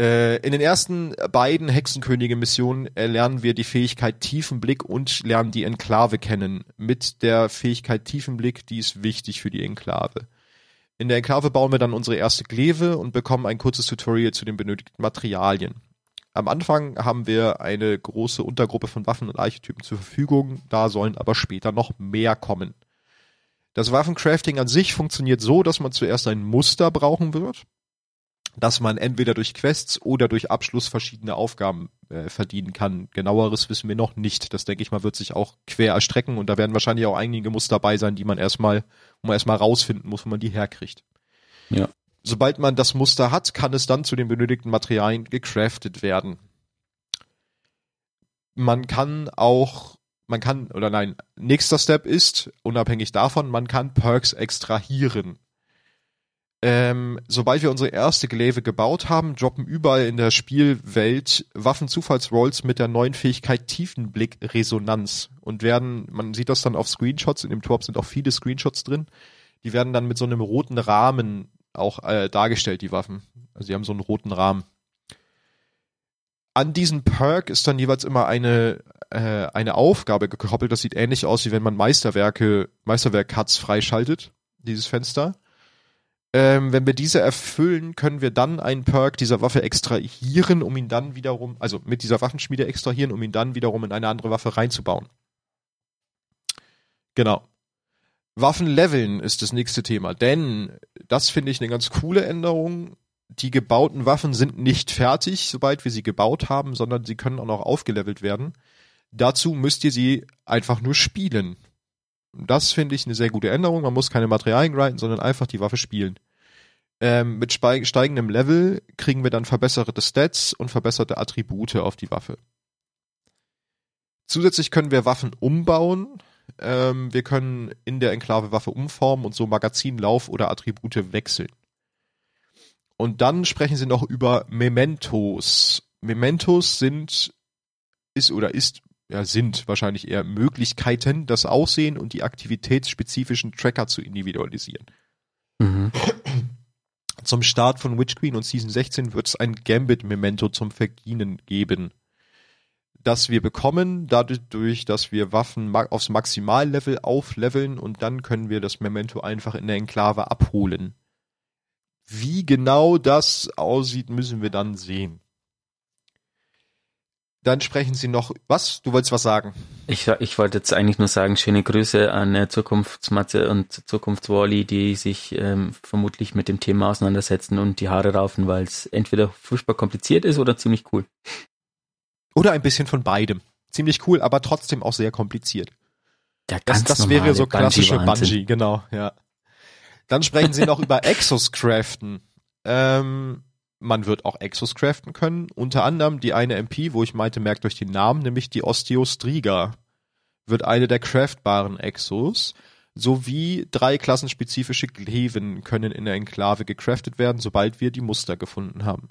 Äh, in den ersten beiden Hexenkönige-Missionen erlernen wir die Fähigkeit Tiefenblick und lernen die Enklave kennen. Mit der Fähigkeit Tiefenblick, die ist wichtig für die Enklave. In der Enklave bauen wir dann unsere erste Gleve und bekommen ein kurzes Tutorial zu den benötigten Materialien. Am Anfang haben wir eine große Untergruppe von Waffen und Archetypen zur Verfügung, da sollen aber später noch mehr kommen. Das Waffencrafting an sich funktioniert so, dass man zuerst ein Muster brauchen wird, dass man entweder durch Quests oder durch Abschluss verschiedene Aufgaben äh, verdienen kann. Genaueres wissen wir noch nicht. Das denke ich mal wird sich auch quer erstrecken und da werden wahrscheinlich auch einige Muster dabei sein, die man erstmal, wo man erstmal rausfinden muss, wo man die herkriegt. Ja. Sobald man das Muster hat, kann es dann zu den benötigten Materialien gecraftet werden. Man kann auch, man kann, oder nein, nächster Step ist, unabhängig davon, man kann Perks extrahieren. Ähm, sobald wir unsere erste Glaive gebaut haben, droppen überall in der Spielwelt Waffenzufallsrolls mit der neuen Fähigkeit Tiefenblick Resonanz und werden, man sieht das dann auf Screenshots, in dem Twop sind auch viele Screenshots drin, die werden dann mit so einem roten Rahmen auch äh, dargestellt, die Waffen. Also die haben so einen roten Rahmen. An diesen Perk ist dann jeweils immer eine, äh, eine Aufgabe gekoppelt. Das sieht ähnlich aus, wie wenn man Meisterwerke, Meisterwerk-Cuts freischaltet, dieses Fenster. Ähm, wenn wir diese erfüllen, können wir dann einen Perk dieser Waffe extrahieren, um ihn dann wiederum, also mit dieser Waffenschmiede extrahieren, um ihn dann wiederum in eine andere Waffe reinzubauen. Genau. Waffen leveln ist das nächste Thema, denn das finde ich eine ganz coole Änderung. Die gebauten Waffen sind nicht fertig, sobald wir sie gebaut haben, sondern sie können auch noch aufgelevelt werden. Dazu müsst ihr sie einfach nur spielen. Das finde ich eine sehr gute Änderung. Man muss keine Materialien grinden, sondern einfach die Waffe spielen. Ähm, mit steigendem Level kriegen wir dann verbesserte Stats und verbesserte Attribute auf die Waffe. Zusätzlich können wir Waffen umbauen. Ähm, wir können in der Enklave Waffe umformen und so Magazinlauf oder Attribute wechseln. Und dann sprechen sie noch über Mementos. Mementos sind, ist oder ist, ja, sind wahrscheinlich eher Möglichkeiten, das Aussehen und die aktivitätsspezifischen Tracker zu individualisieren. Mhm. Zum Start von Witch Queen und Season 16 wird es ein Gambit-Memento zum Verdienen geben. Das wir bekommen, dadurch, dass wir Waffen aufs Maximallevel aufleveln und dann können wir das Memento einfach in der Enklave abholen. Wie genau das aussieht, müssen wir dann sehen. Dann sprechen Sie noch, was? Du wolltest was sagen? Ich, ich wollte jetzt eigentlich nur sagen, schöne Grüße an äh, Zukunftsmatze und Zukunftswally, die sich ähm, vermutlich mit dem Thema auseinandersetzen und die Haare raufen, weil es entweder furchtbar kompliziert ist oder ziemlich cool. Oder ein bisschen von beidem. Ziemlich cool, aber trotzdem auch sehr kompliziert. Der Das, ganz das wäre so klassische Bungee-Wahnsinn. Bungee, genau, ja. Dann sprechen Sie noch über Exos craften. Ähm, man wird auch Exos craften können. Unter anderem die eine MP, wo ich meinte, merkt euch den Namen, nämlich die Osteostriga. Wird eine der craftbaren Exos. Sowie drei klassenspezifische Gleven können in der Enklave gecraftet werden, sobald wir die Muster gefunden haben.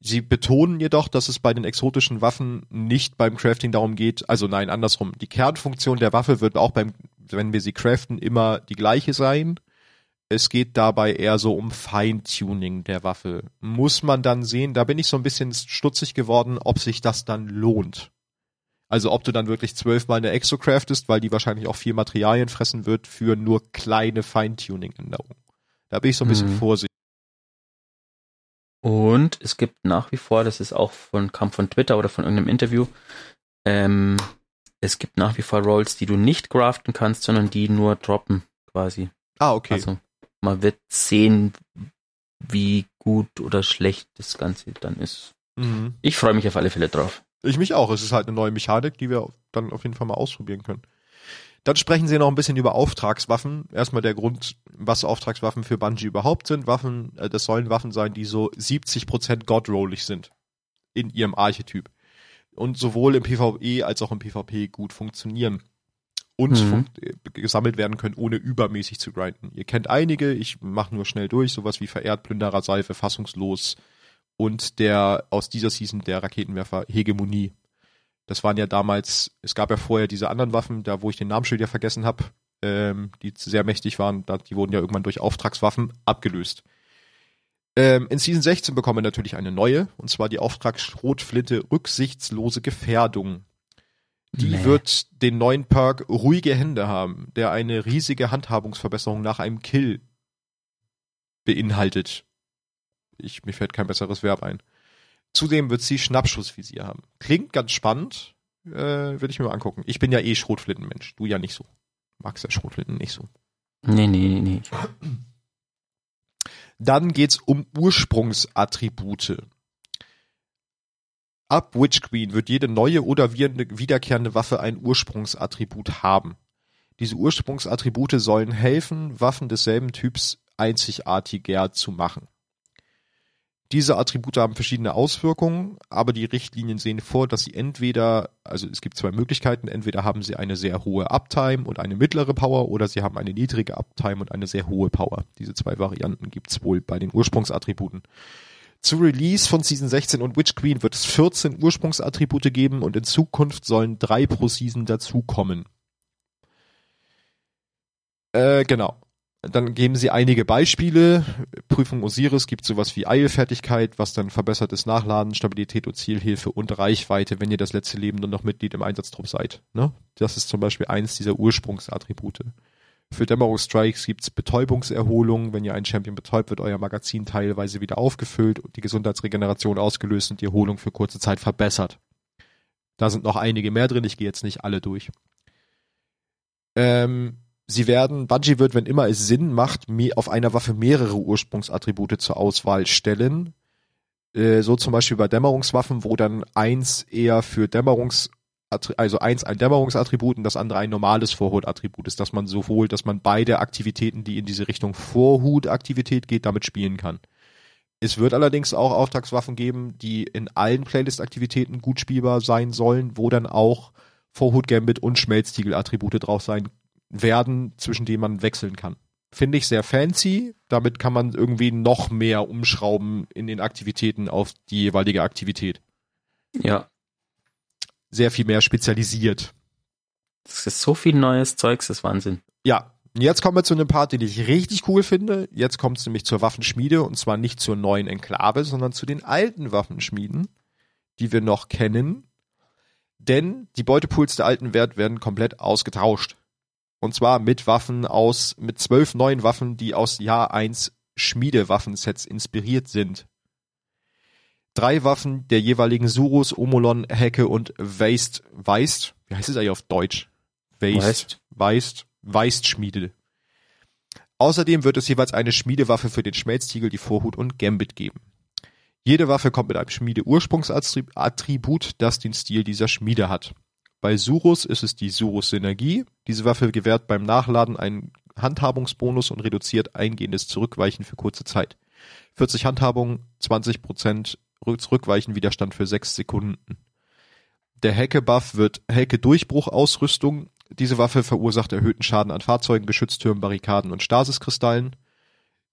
Sie betonen jedoch, dass es bei den exotischen Waffen nicht beim Crafting darum geht, also nein, andersrum. Die Kernfunktion der Waffe wird auch beim, wenn wir sie craften, immer die gleiche sein. Es geht dabei eher so um Feintuning der Waffe. Muss man dann sehen, da bin ich so ein bisschen stutzig geworden, ob sich das dann lohnt. Also ob du dann wirklich zwölfmal eine Exo craftest, weil die wahrscheinlich auch viel Materialien fressen wird für nur kleine Feintuning-Änderungen. Da bin ich so ein bisschen Mhm. vorsichtig. Und es gibt nach wie vor, das ist auch von, kam von Twitter oder von irgendeinem Interview, ähm, es gibt nach wie vor Rolls, die du nicht craften kannst, sondern die nur droppen, quasi. Ah, okay. Also man wird sehen, wie gut oder schlecht das Ganze dann ist. mhm. Ich freue mich auf alle Fälle drauf. Ich mich auch. Es ist halt eine neue Mechanik, die wir dann auf jeden Fall mal ausprobieren können. Dann sprechen sie noch ein bisschen über Auftragswaffen. Erstmal der Grund, was Auftragswaffen für Bungie überhaupt sind. Waffen, äh, das sollen Waffen sein, die so 70% godrollig sind. In ihrem Archetyp. Und sowohl im PvE als auch im PvP gut funktionieren. Und Mhm. äh, gesammelt werden können, ohne übermäßig zu grinden. Ihr kennt einige, ich mache nur schnell durch, sowas wie Verehrt, Plünderer, Seife, Fassungslos und der aus dieser Season der Raketenwerfer Hegemonie. Das waren ja damals, es gab ja vorher diese anderen Waffen, da wo ich den Namensschild ja vergessen habe, ähm, die sehr mächtig waren, da, die wurden ja irgendwann durch Auftragswaffen abgelöst. Ähm, in Season 16 bekommen wir natürlich eine neue, und zwar die Auftragsschrotflinte Rücksichtslose Gefährdung. Die Nee. wird den neuen Perk Ruhige Hände haben, der eine riesige Handhabungsverbesserung nach einem Kill beinhaltet. Ich, mir fällt kein besseres Verb ein. Zudem wird sie Schnappschussvisier haben. Klingt ganz spannend, äh, würde ich mir mal angucken. Ich bin ja eh Schrotflintenmensch, du ja nicht so. Magst ja Schrotflinten nicht so. Nee, nee, nee, nee. Dann geht's um Ursprungsattribute. Ab Witch Queen wird jede neue oder wiederkehrende Waffe ein Ursprungsattribut haben. Diese Ursprungsattribute sollen helfen, Waffen desselben Typs einzigartiger zu machen. Diese Attribute haben verschiedene Auswirkungen, aber die Richtlinien sehen vor, dass sie entweder, also es gibt zwei Möglichkeiten, entweder haben sie eine sehr hohe Uptime und eine mittlere Power oder sie haben eine niedrige Uptime und eine sehr hohe Power. Diese zwei Varianten gibt's wohl bei den Ursprungsattributen. Zu Release von Season 16 und Witch Queen wird es 14 Ursprungsattribute geben und in Zukunft sollen drei pro Season dazukommen. Äh, genau. Dann geben sie einige Beispiele. Prüfung Osiris gibt sowas wie Eilfertigkeit, was dann verbessertes Nachladen, Stabilität und Zielhilfe und Reichweite, wenn ihr das letzte Leben nur noch Mitglied im Einsatztrupp seid. Ne? Das ist zum Beispiel eins dieser Ursprungsattribute. Für Dämmerungsstrikes gibt's Betäubungserholung. Wenn ihr einen Champion betäubt, wird euer Magazin teilweise wieder aufgefüllt und die Gesundheitsregeneration ausgelöst und die Erholung für kurze Zeit verbessert. Da sind noch einige mehr drin, ich gehe jetzt nicht alle durch. Ähm, sie werden, Bungie wird, wenn immer es Sinn macht, auf einer Waffe mehrere Ursprungsattribute zur Auswahl stellen. Äh, so zum Beispiel bei Dämmerungswaffen, wo dann eins eher für Dämmerungs also eins ein Dämmerungsattribut und das andere ein normales Vorhutattribut ist, dass man sowohl, dass man beide Aktivitäten, die in diese Richtung Vorhutaktivität geht, damit spielen kann. Es wird allerdings auch Auftragswaffen geben, die in allen Playlist-Aktivitäten gut spielbar sein sollen, wo dann auch Vorhut, Gambit und Schmelztiegel-Attribute drauf sein werden, zwischen denen man wechseln kann. Finde ich sehr fancy. Damit kann man irgendwie noch mehr umschrauben in den Aktivitäten auf die jeweilige Aktivität. Ja, Sehr viel mehr spezialisiert. das ist so viel neues Zeugs, das ist Wahnsinn. Ja, und jetzt kommen wir zu einem Part, den ich richtig cool finde. Jetzt kommt es nämlich zur Waffenschmiede und zwar nicht zur neuen Enklave, sondern zu den alten Waffenschmieden, die wir noch kennen. Denn die Beutepools der alten Wert werden komplett ausgetauscht. Und zwar mit Waffen aus, mit zwölf neuen Waffen, die aus Jahr 1 Schmiedewaffensets inspiriert sind. Drei Waffen der jeweiligen Surus, Omolon, Hecke und Weist, Weist, wie heißt es eigentlich auf Deutsch? Weist, Weist, Weist Schmiede. Außerdem wird es jeweils eine Schmiedewaffe für den Schmelztiegel, die Vorhut und Gambit geben. Jede Waffe kommt mit einem Schmiede-Ursprungsattribut, das den Stil dieser Schmiede hat. Bei Surus ist es die Surus Synergie. Diese Waffe gewährt beim Nachladen einen Handhabungsbonus und reduziert eingehendes Zurückweichen für kurze Zeit. 40 Handhabung, 20% Zurückweichen Widerstand für 6 Sekunden. Der Hecke-Buff wird Hecke-Durchbruch-Ausrüstung. Diese Waffe verursacht erhöhten Schaden an Fahrzeugen, Geschütztürmen, Barrikaden und Stasiskristallen.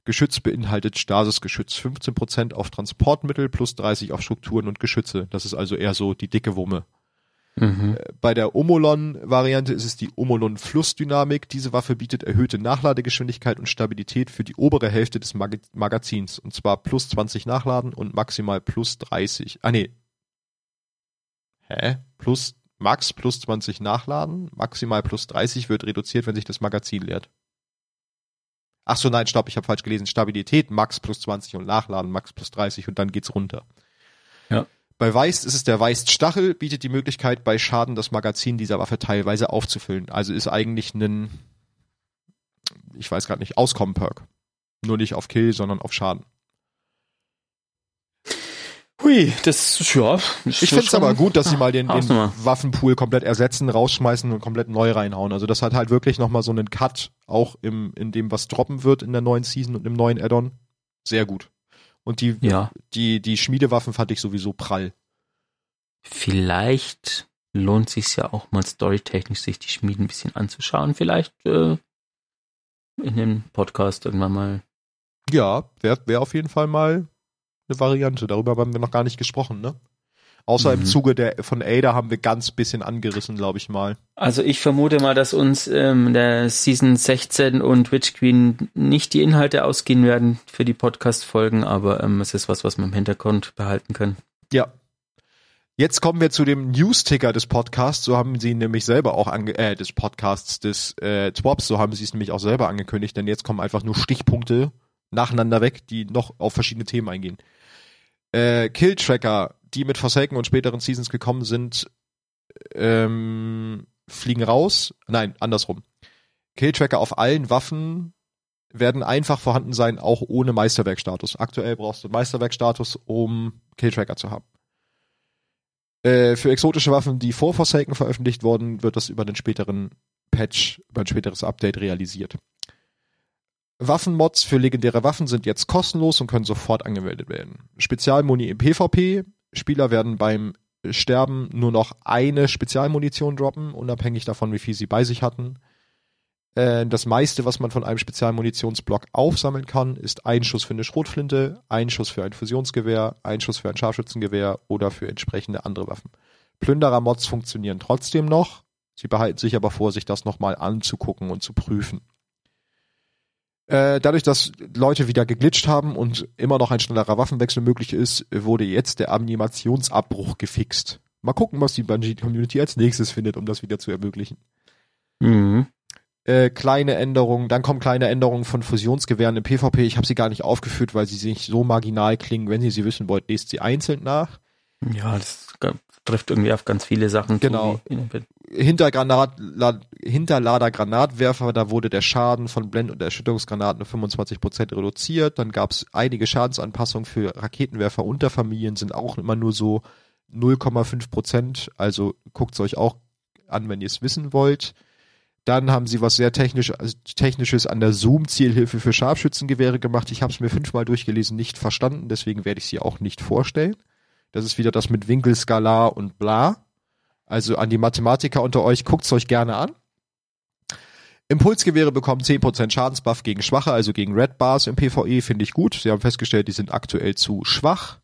Geschütz beinhaltet Stasisgeschütz 15% auf Transportmittel plus 30 auf Strukturen und Geschütze. Das ist also eher so die dicke Wumme. Mhm. Äh, bei der Omolon-Variante ist es die Omolon-Flussdynamik. Diese Waffe bietet erhöhte Nachladegeschwindigkeit und Stabilität für die obere Hälfte des Mag Magazins. Und zwar plus 20 Nachladen und maximal plus 30. Ah nee. Hä? Plus Max plus 20 Nachladen, maximal plus 30 wird reduziert, wenn sich das Magazin leert. Ach so, nein, stopp, ich habe falsch gelesen. Stabilität Max plus 20 und Nachladen Max plus 30 und dann geht's runter. Bei Weist ist es der Weist Stachel, bietet die Möglichkeit, bei Schaden das Magazin dieser Waffe teilweise aufzufüllen. Also ist eigentlich ein, ich weiß gerade nicht, Auskommen-Perk. Nur nicht auf Kill, sondern auf Schaden. Hui, das, ja. Das ich finde es aber gut, dass sie mal den, den Waffenpool komplett ersetzen, rausschmeißen und komplett neu reinhauen. Also das hat halt wirklich nochmal so einen Cut, auch im, in dem, was droppen wird in der neuen Season und im neuen Addon. Sehr gut. Und die, ja. die, die Schmiedewaffen fand ich sowieso prall. Vielleicht lohnt sich ja auch mal storytechnisch, sich die Schmieden ein bisschen anzuschauen. Vielleicht äh, in dem Podcast irgendwann mal. Ja, wäre wär auf jeden Fall mal eine Variante. Darüber haben wir noch gar nicht gesprochen, ne? Außer mhm. im Zuge der von Ada haben wir ganz bisschen angerissen, glaube ich mal. Also ich vermute mal, dass uns ähm, der Season 16 und Witch Queen nicht die Inhalte ausgehen werden für die Podcast-Folgen, aber ähm, es ist was, was wir im Hintergrund behalten können. Ja. Jetzt kommen wir zu dem News-Ticker des Podcasts. So haben sie nämlich selber auch ange äh, des Podcasts des äh, Twops, so haben sie es nämlich auch selber angekündigt, denn jetzt kommen einfach nur Stichpunkte nacheinander weg, die noch auf verschiedene Themen eingehen. Äh, Kill-Tracker die mit Forsaken und späteren Seasons gekommen sind, ähm, fliegen raus. Nein, andersrum. Killtracker auf allen Waffen werden einfach vorhanden sein, auch ohne Meisterwerkstatus. Aktuell brauchst du Meisterwerkstatus, um Killtracker zu haben. Äh, für exotische Waffen, die vor Forsaken veröffentlicht wurden, wird das über den späteren Patch, über ein späteres Update realisiert. Waffenmods für legendäre Waffen sind jetzt kostenlos und können sofort angemeldet werden. Spezialmoni im PvP Spieler werden beim Sterben nur noch eine Spezialmunition droppen, unabhängig davon, wie viel sie bei sich hatten. Äh, das meiste, was man von einem Spezialmunitionsblock aufsammeln kann, ist ein Schuss für eine Schrotflinte, ein Schuss für ein Fusionsgewehr, ein Schuss für ein Scharfschützengewehr oder für entsprechende andere Waffen. Plünderer-Mods funktionieren trotzdem noch. Sie behalten sich aber vor, sich das nochmal anzugucken und zu prüfen. Äh, dadurch, dass Leute wieder geglitscht haben und immer noch ein schnellerer Waffenwechsel möglich ist, wurde jetzt der Animationsabbruch gefixt. Mal gucken, was die Bungie-Community als nächstes findet, um das wieder zu ermöglichen. Mhm. Äh, kleine Änderungen, dann kommen kleine Änderungen von Fusionsgewehren im PvP. Ich habe sie gar nicht aufgeführt, weil sie nicht so marginal klingen. Wenn ihr sie wissen wollt, lest sie einzeln nach. Ja, das trifft irgendwie auf ganz viele Sachen genau. zu. Hintergranat, Hinterlader Granatwerfer, da wurde der Schaden von Blend- und Erschütterungsgranaten um 25% reduziert. Dann gab es einige Schadensanpassungen für Raketenwerfer unter Familien, sind auch immer nur so 0,5%. Also guckt es euch auch an, wenn ihr es wissen wollt. Dann haben sie was sehr technisch, also Technisches an der Zoom-Zielhilfe für Scharfschützengewehre gemacht. Ich habe es mir fünfmal durchgelesen, nicht verstanden, deswegen werde ich sie auch nicht vorstellen. Das ist wieder das mit Winkel, Skalar und bla. Also an die Mathematiker unter euch, guckt's euch gerne an. Impulsgewehre bekommen 10% Schadensbuff gegen Schwache, also gegen Red Bars im PvE, finde ich gut. Sie haben festgestellt, die sind aktuell zu schwach.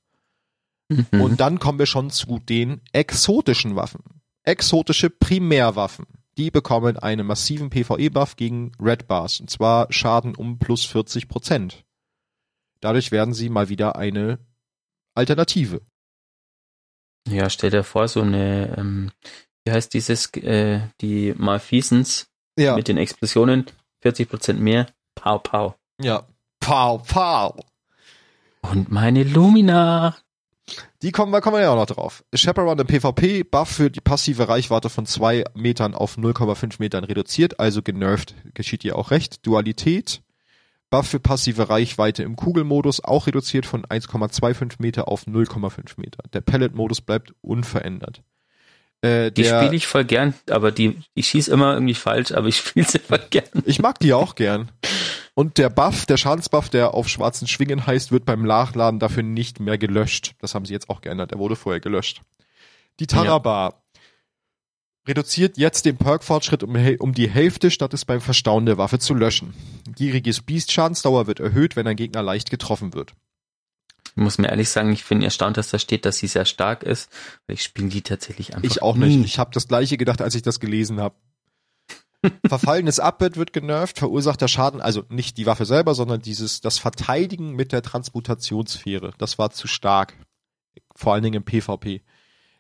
Mhm. Und dann kommen wir schon zu den exotischen Waffen. Exotische Primärwaffen. Die bekommen einen massiven PvE-Buff gegen Red Bars. Und zwar Schaden um plus 40%. Dadurch werden sie mal wieder eine Alternative. Ja, stell dir vor, so eine, ähm, wie heißt dieses, äh, die Malfeasance ja. mit den Explosionen, 40% mehr, pow, pow. Ja, pow, pow. Und meine Lumina. Die kommen wir, kommen wir ja auch noch drauf. Chaperone im PvP, Buff für die passive Reichweite von zwei Metern auf 0,5 Metern reduziert, also genervt, geschieht ihr auch recht. Dualität, Für passive Reichweite im Kugelmodus, auch reduziert von 1,25 Meter auf 0,5 Meter. Der Pellet-Modus bleibt unverändert. Äh, die spiele ich voll gern, aber die, ich schieße immer irgendwie falsch, aber ich spiele sie voll gern. Ich mag die auch gern. Und der Buff, der Schadensbuff, der auf schwarzen Schwingen heißt, wird beim Nachladen dafür nicht mehr gelöscht. Das haben sie jetzt auch geändert. Der wurde vorher gelöscht. Die Tarabar ja. Reduziert jetzt den Perk-Fortschritt um, um, die Hälfte, statt es beim Verstauen der Waffe zu löschen. Gieriges Biest Schadensdauer wird erhöht, wenn ein Gegner leicht getroffen wird. Ich muss mir ehrlich sagen, ich bin erstaunt, dass da steht, dass sie sehr stark ist, ich spiele die tatsächlich einfach Ich auch nie. nicht. Ich habe das gleiche gedacht, als ich das gelesen habe. Verfallenes Abwehr wird genervt, verursacht der Schaden, also nicht die Waffe selber, sondern dieses, das Verteidigen mit der Transmutationssphäre. Das war zu stark. Vor allen Dingen im PvP.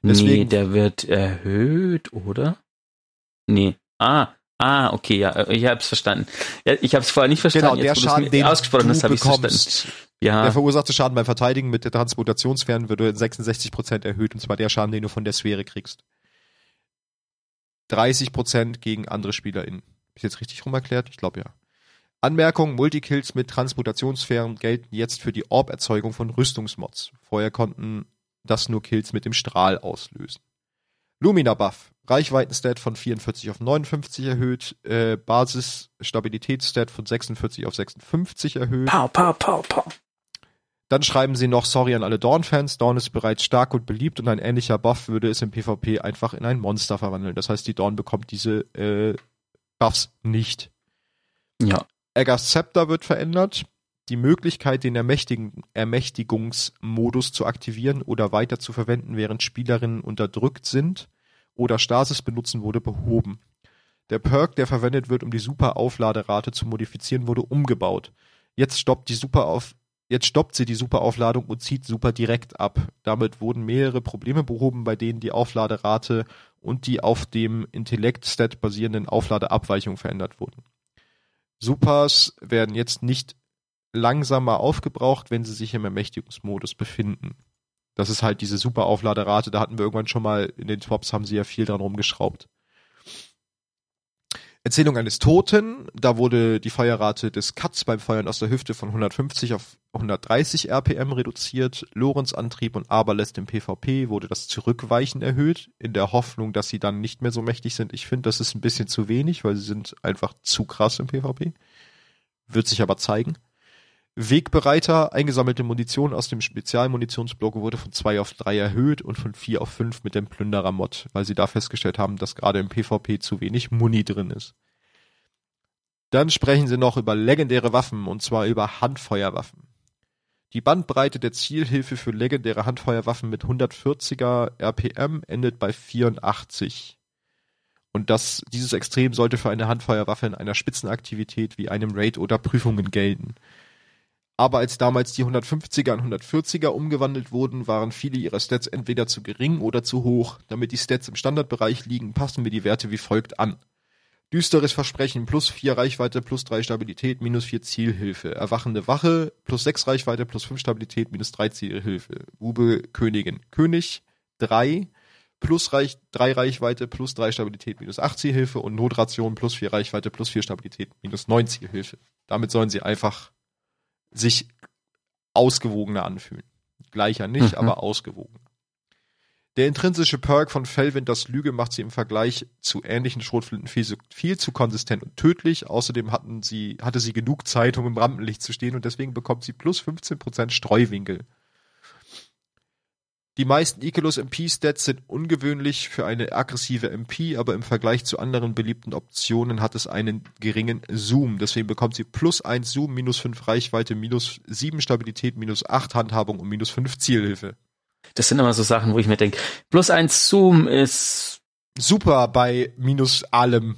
Deswegen, nee, der wird erhöht, oder? Nee. Ah, ah, okay, ja, ich hab's verstanden. Ich hab's vorher nicht verstanden. Genau, der Jetzt, Schaden, den ausgesprochen du hast, habe ich bekommst. Ja. Der verursachte Schaden beim Verteidigen mit der Transmutationssphären wird in 66% erhöht, und zwar der Schaden, den du von der Sphäre kriegst. 30% gegen andere SpielerInnen. Ist jetzt richtig rum erklärt? Ich glaube ja. Anmerkung, Multikills mit Transmutationssphären gelten jetzt für die Orb-Erzeugung von Rüstungsmods. Vorher konnten das nur Kills mit dem Strahl auslösen. Lumina Buff. Reichweitenstat von 44 auf 59 erhöht. Äh, Basis-Stabilitätsstat von 46 auf 56 erhöht. Pow, pow, pow, pow. Dann schreiben sie noch Sorry an alle Dawn-Fans. Dawn ist bereits stark und beliebt und ein ähnlicher Buff würde es im PvP einfach in ein Monster verwandeln. Das heißt, die Dawn bekommt diese äh, Buffs nicht. Ja. Eggers Scepter wird verändert. Die Möglichkeit, den Ermächtigungsmodus zu aktivieren oder weiter zu verwenden, während Spielerinnen unterdrückt sind oder Stasis benutzen, wurde behoben. Der Perk, der verwendet wird, um die Super-Aufladerate zu modifizieren, wurde umgebaut. Jetzt stoppt die Super auf Jetzt stoppt sie die Superaufladung und zieht Super direkt ab. Damit wurden mehrere Probleme behoben, bei denen die Aufladerate und die auf dem Intellekt-Stat basierenden Aufladeabweichungen verändert wurden. Supers werden jetzt nicht langsamer aufgebraucht, wenn sie sich im Ermächtigungsmodus befinden. Das ist halt diese Superaufladerate, da hatten wir irgendwann schon mal in den Tops haben sie ja viel dran rumgeschraubt. Erzählung eines Toten, da wurde die Feuerrate des Cuts beim Feuern aus der Hüfte von 150 auf 130 RPM reduziert. Lorenz-Antrieb und Aberlässt im PvP wurde das Zurückweichen erhöht, in der Hoffnung, dass sie dann nicht mehr so mächtig sind. Ich finde, das ist ein bisschen zu wenig, weil sie sind einfach zu krass im PvP. Wird sich aber zeigen. Wegbereiter, eingesammelte Munition aus dem Spezialmunitionsblock wurde von 2 auf 3 erhöht und von 4 auf 5 mit dem Plünderer-Mod, weil sie da festgestellt haben, dass gerade im PvP zu wenig Muni drin ist. Dann sprechen sie noch über legendäre Waffen, und zwar über Handfeuerwaffen. Die Bandbreite der Zielhilfe für legendäre Handfeuerwaffen mit 140er RPM endet bei 84. Und das, dieses Extrem sollte für eine Handfeuerwaffe in einer Spitzenaktivität wie einem Raid oder Prüfungen gelten. Aber als damals die 150er und 140er umgewandelt wurden, waren viele ihrer Stats entweder zu gering oder zu hoch. Damit die Stats im Standardbereich liegen, passen wir die Werte wie folgt an. Düsteres Versprechen, plus 4 Reichweite, plus 3 Stabilität, minus 4 Zielhilfe. Erwachende Wache, plus 6 Reichweite, plus 5 Stabilität, minus 3 Zielhilfe. Bube, Königin. König, 3, plus Reich, 3 Reichweite, plus 3 Stabilität, minus 8 Zielhilfe und Notration, plus 4 Reichweite, plus 4 Stabilität, minus 9 Zielhilfe. Damit sollen sie einfach sich ausgewogener anfühlen. Gleicher nicht, mhm. aber ausgewogen. Der intrinsische Perk von Fellwinters Lüge macht sie im Vergleich zu ähnlichen Schrotflinten viel, viel zu konsistent und tödlich. Außerdem hatten sie, hatte sie genug Zeit, um im Rampenlicht zu stehen und deswegen bekommt sie plus 15% Streuwinkel. Die meisten Icarus MP-Stats sind ungewöhnlich für eine aggressive MP, aber im Vergleich zu anderen beliebten Optionen hat es einen geringen Zoom. Deswegen bekommt sie plus 1 Zoom, minus 5 Reichweite, minus 7 Stabilität, minus 8 Handhabung und minus 5 Zielhilfe. Das sind immer so Sachen, wo ich mir denke, plus 1 Zoom ist super bei minus allem.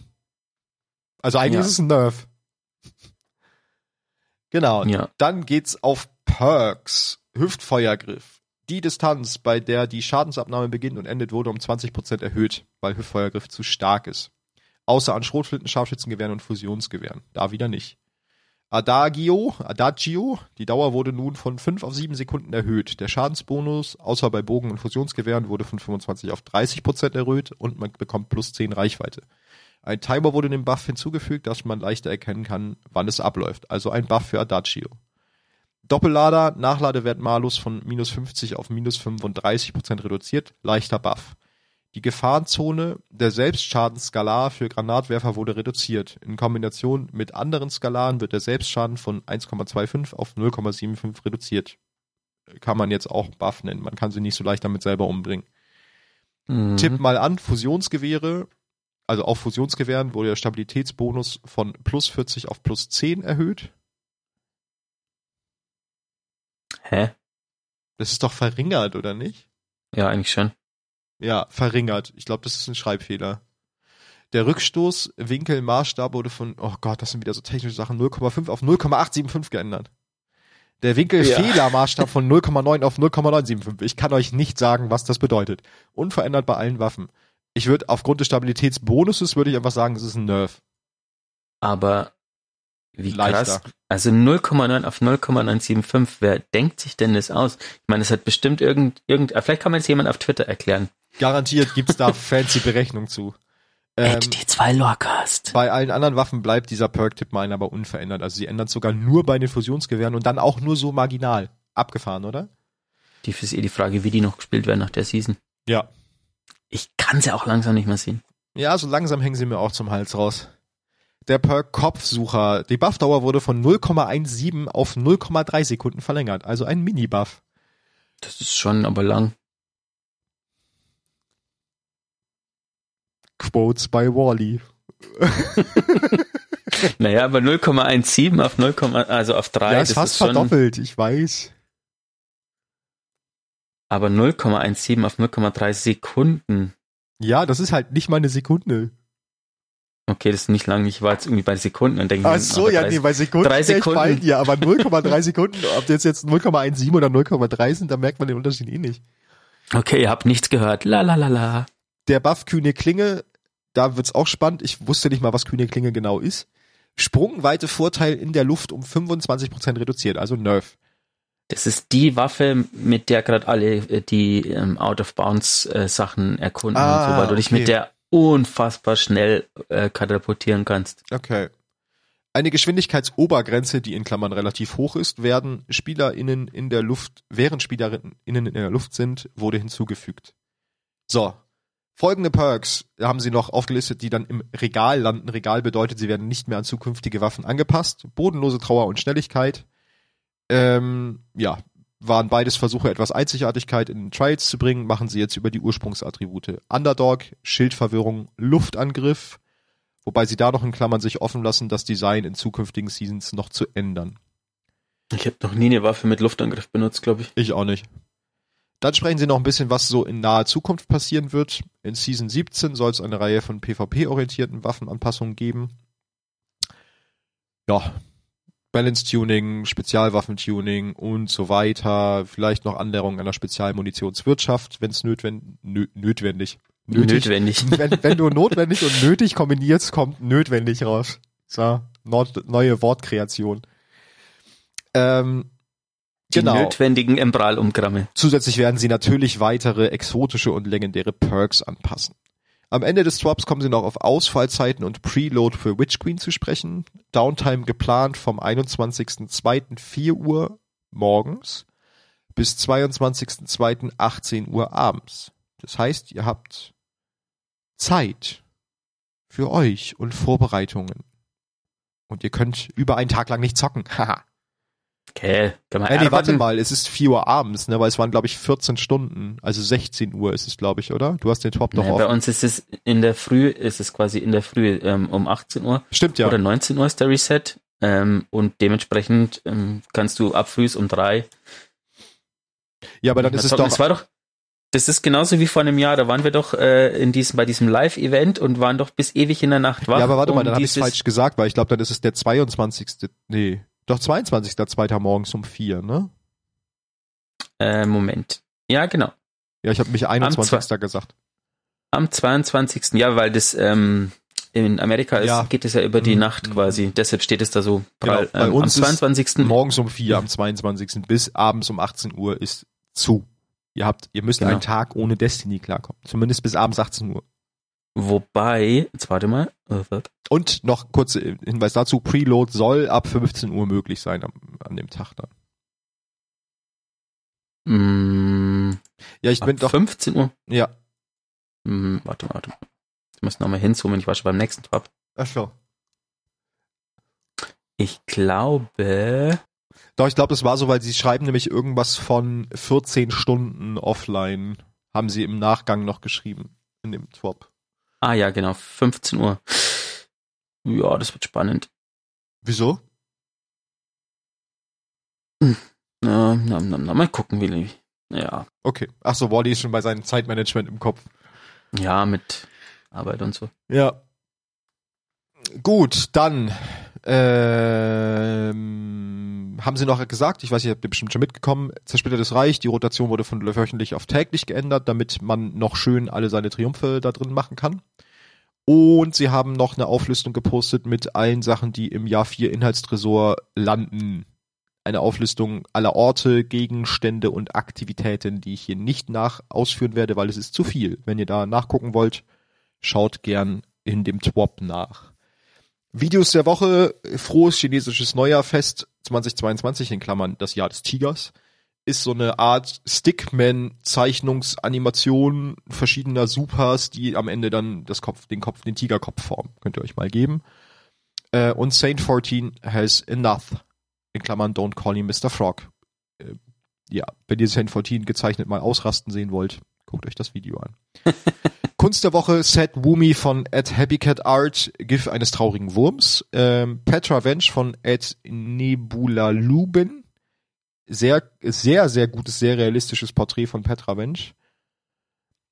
Also eigentlich ja. ist es ein Nerf. Genau. Ja. Dann geht's auf Perks. Hüftfeuergriff. Die Distanz, bei der die Schadensabnahme beginnt und endet, wurde um 20% erhöht, weil Hüftfeuergriff zu stark ist. Außer an Schrotflinten, Scharfschützengewehren und Fusionsgewehren. Da wieder nicht. Adagio, Adagio, die Dauer wurde nun von 5 auf 7 Sekunden erhöht. Der Schadensbonus, außer bei Bogen- und Fusionsgewehren, wurde von 25 auf 30 Prozent erhöht und man bekommt plus 10 Reichweite. Ein Timer wurde dem Buff hinzugefügt, dass man leichter erkennen kann, wann es abläuft. Also ein Buff für Adagio. Doppellader, Nachladewert Malus von minus 50 auf minus 35 Prozent reduziert, leichter Buff. Die Gefahrenzone der Selbstschadenskalar für Granatwerfer wurde reduziert. In Kombination mit anderen Skalaren wird der Selbstschaden von 1,25 auf 0,75 reduziert. Kann man jetzt auch Buff nennen. Man kann sie nicht so leicht damit selber umbringen. Mhm. Tipp mal an, Fusionsgewehre, also auf Fusionsgewehren wurde der Stabilitätsbonus von plus 40 auf plus 10 erhöht. Hä? Das ist doch verringert, oder nicht? Ja, eigentlich schon. Ja, verringert. Ich glaube, das ist ein Schreibfehler. Der Rückstoßwinkel Maßstab wurde von, oh Gott, das sind wieder so technische Sachen, 0,5 auf 0,875 geändert. Der Winkelfehlermaßstab von 0,9 auf 0,975. Ich kann euch nicht sagen, was das bedeutet. Unverändert bei allen Waffen. Ich würde aufgrund des Stabilitätsbonuses würde ich einfach sagen, das ist ein Nerf. Aber wie Leichter. krass. Also 0,9 auf 0,975. Wer denkt sich denn das aus? Ich meine, es hat bestimmt irgend, irgend, vielleicht kann man es jemand auf Twitter erklären. Garantiert gibt's da fancy Berechnung zu. Ähm, die2 Lorecast. bei allen anderen Waffen bleibt dieser Perk-Tipp meinen aber unverändert. Also sie ändern sogar nur bei den Fusionsgewehren und dann auch nur so marginal. Abgefahren, oder? Die ist eh die Frage, wie die noch gespielt werden nach der Season. Ja. Ich kann sie auch langsam nicht mehr sehen. Ja, so langsam hängen sie mir auch zum Hals raus. Der Perk Kopfsucher. Die Buffdauer wurde von 0,17 auf 0,3 Sekunden verlängert. Also ein Mini-Buff. Das ist schon aber lang. Quotes by Wally. Naja, aber 0,17 auf 0, also auf 3, Ja, das ist fast ist verdoppelt, ich weiß. aber 0,17 auf 0,3 Sekunden. Ja, das ist halt nicht mal eine Sekunde. Okay, das ist nicht lang. Ich war jetzt irgendwie bei Sekunden und denke, Ach so, ja, 30 nee, bei Sekunden, drei Sekunden. bei dir, aber 0,3 Sekunden, ob das jetzt 0,17 oder 0,3 sind, da merkt man den Unterschied eh nicht. Okay, ihr habt nichts gehört. La la la la. Der Buff Kühne Klinge, da wird's auch spannend. Ich wusste nicht mal, was Kühne Klinge genau ist. Sprungweite Vorteil in der Luft um 25% reduziert, also Nerf. Das ist die Waffe, mit der gerade alle äh, die ähm, Out-of-Bounds-Sachen erkunden Ah, und so, weil du dich okay. mit der unfassbar schnell äh, katapultieren kannst. Okay. Eine Geschwindigkeitsobergrenze, die in Klammern relativ hoch ist, werden SpielerInnen in der Luft, während SpielerInnen in der Luft sind, wurde hinzugefügt. So. Folgende Perks haben sie noch aufgelistet, die dann im Regal landen. Regal bedeutet, sie werden nicht mehr an zukünftige Waffen angepasst. Bodenlose Trauer und Schnelligkeit. Ähm, ja, waren beides Versuche, etwas Einzigartigkeit in den Trials zu bringen, machen sie jetzt über die Ursprungsattribute. Underdog, Schildverwirrung, Luftangriff, wobei sie da noch in Klammern sich offen lassen, das Design in zukünftigen Seasons noch zu ändern. Ich habe noch nie eine Waffe mit Luftangriff benutzt, glaube ich. Ich auch nicht. Dann sprechen sie noch ein bisschen, was so in naher Zukunft passieren wird. In Season 17 soll es eine Reihe von PvP-orientierten Waffenanpassungen geben. Ja, Balance-Tuning, Spezialwaffentuning und so weiter. Vielleicht noch Annäherung einer Spezialmunitionswirtschaft, wenn es notwendig, nö, notwendig. Nötig. Notwendig. Wenn, wenn du notwendig und nötig kombinierst, kommt notwendig raus. So, neue Wortkreation. Ähm, Die genau. notwendigen Embral-Umgramme. Zusätzlich werden sie natürlich weitere exotische und legendäre Perks anpassen. Am Ende des Swaps kommen sie noch auf Ausfallzeiten und Preload für Witch Queen zu sprechen. Downtime geplant vom 21.02. 4 Uhr morgens bis 22.02. 18 Uhr abends. Das heißt, ihr habt Zeit für euch und Vorbereitungen. Und ihr könnt über einen Tag lang nicht zocken. Haha. Okay, kann man Äh, nee, warte mal, es ist 4 Uhr abends, ne, weil es waren, glaube ich, 14 Stunden. Also 16 Uhr ist es, glaube ich, oder? Du hast den Top doch Naja, bei offen. uns ist es in der Früh, ist es quasi in der Früh ähm, um 18 Uhr Stimmt ja. oder 19 Uhr ist der Reset. Ähm, und dementsprechend ähm, kannst du ab frühs um drei. Ja, aber dann ist es doch. Das war doch, das ist genauso wie vor einem Jahr. Da waren wir doch äh, in diesem, bei diesem Live-Event und waren doch bis ewig in der Nacht wach. Ja, aber warte mal, dann habe ich falsch gesagt, weil ich glaube, dann ist es der 22. Nee, doch 22.2. morgens um 4, ne? Äh, Moment. Ja, genau. Ja, ich habe mich 21. gesagt. Am 22. Ja, weil das ähm, in Amerika ist, Ja. geht es ja über die Mhm. Nacht quasi. Deshalb steht es da so. Genau, bei ähm, uns am ist 22. Morgens um vier am 22. bis abends um 18 Uhr ist zu. Ihr habt, ihr müsst Genau. einen Tag ohne Destiny klarkommen. Zumindest bis abends 18 Uhr. Wobei, jetzt warte mal. äh? Und noch kurzer Hinweis dazu, Preload soll ab 15 Uhr möglich sein am, an dem Tag dann. Mm, Ja, ich ab bin doch, 15 Uhr. ja. Hm, warte warte. Ich muss nochmal hinzoomen, ich war schon beim nächsten Tab. Ach so. Ich glaube, Doch, ich glaube, das war so, weil sie schreiben nämlich irgendwas von 14 Stunden offline, haben sie im Nachgang noch geschrieben in dem Twop. Ah ja, genau, 15 Uhr. Ja, das wird spannend. Wieso? Na, na, na, na, mal gucken, wie. Ja, Okay. Ach so, Wally ist schon bei seinem Zeitmanagement im Kopf. ja, mit Arbeit und so. Ja. Gut, dann ähm, haben sie noch gesagt, ich weiß, ihr habt bestimmt schon mitgekommen, zersplittertes Reich, die Rotation wurde von wöchentlich auf täglich geändert, damit man noch schön alle seine Triumphe da drin machen kann. Und sie haben noch eine Auflistung gepostet mit allen Sachen, die im Jahr 4 Inhaltstresor landen. Eine Auflistung aller Orte, Gegenstände und Aktivitäten, die ich hier nicht nach ausführen werde, weil es ist zu viel. Wenn ihr da nachgucken wollt, schaut gern in dem Twop nach. Videos der Woche, frohes chinesisches Neujahrfest 2022 in Klammern das Jahr des Tigers, ist so eine Art Stickman-Zeichnungsanimation verschiedener Supers, die am Ende dann das Kopf, den Kopf, den Tigerkopf formen. Könnt ihr euch mal geben. Äh, und Saint 14 has enough. In Klammern Don't call him Mr. Frog. Äh, ja, wenn ihr Saint 14 gezeichnet mal ausrasten sehen wollt, guckt euch das Video an. Kunst der Woche, Set Woomy von Ed Happycat Art, GIF eines traurigen Wurms. Ähm, Petra Vench von Ed Nebula Lubin. Sehr, sehr, sehr gutes, sehr realistisches Porträt von Petra Vench.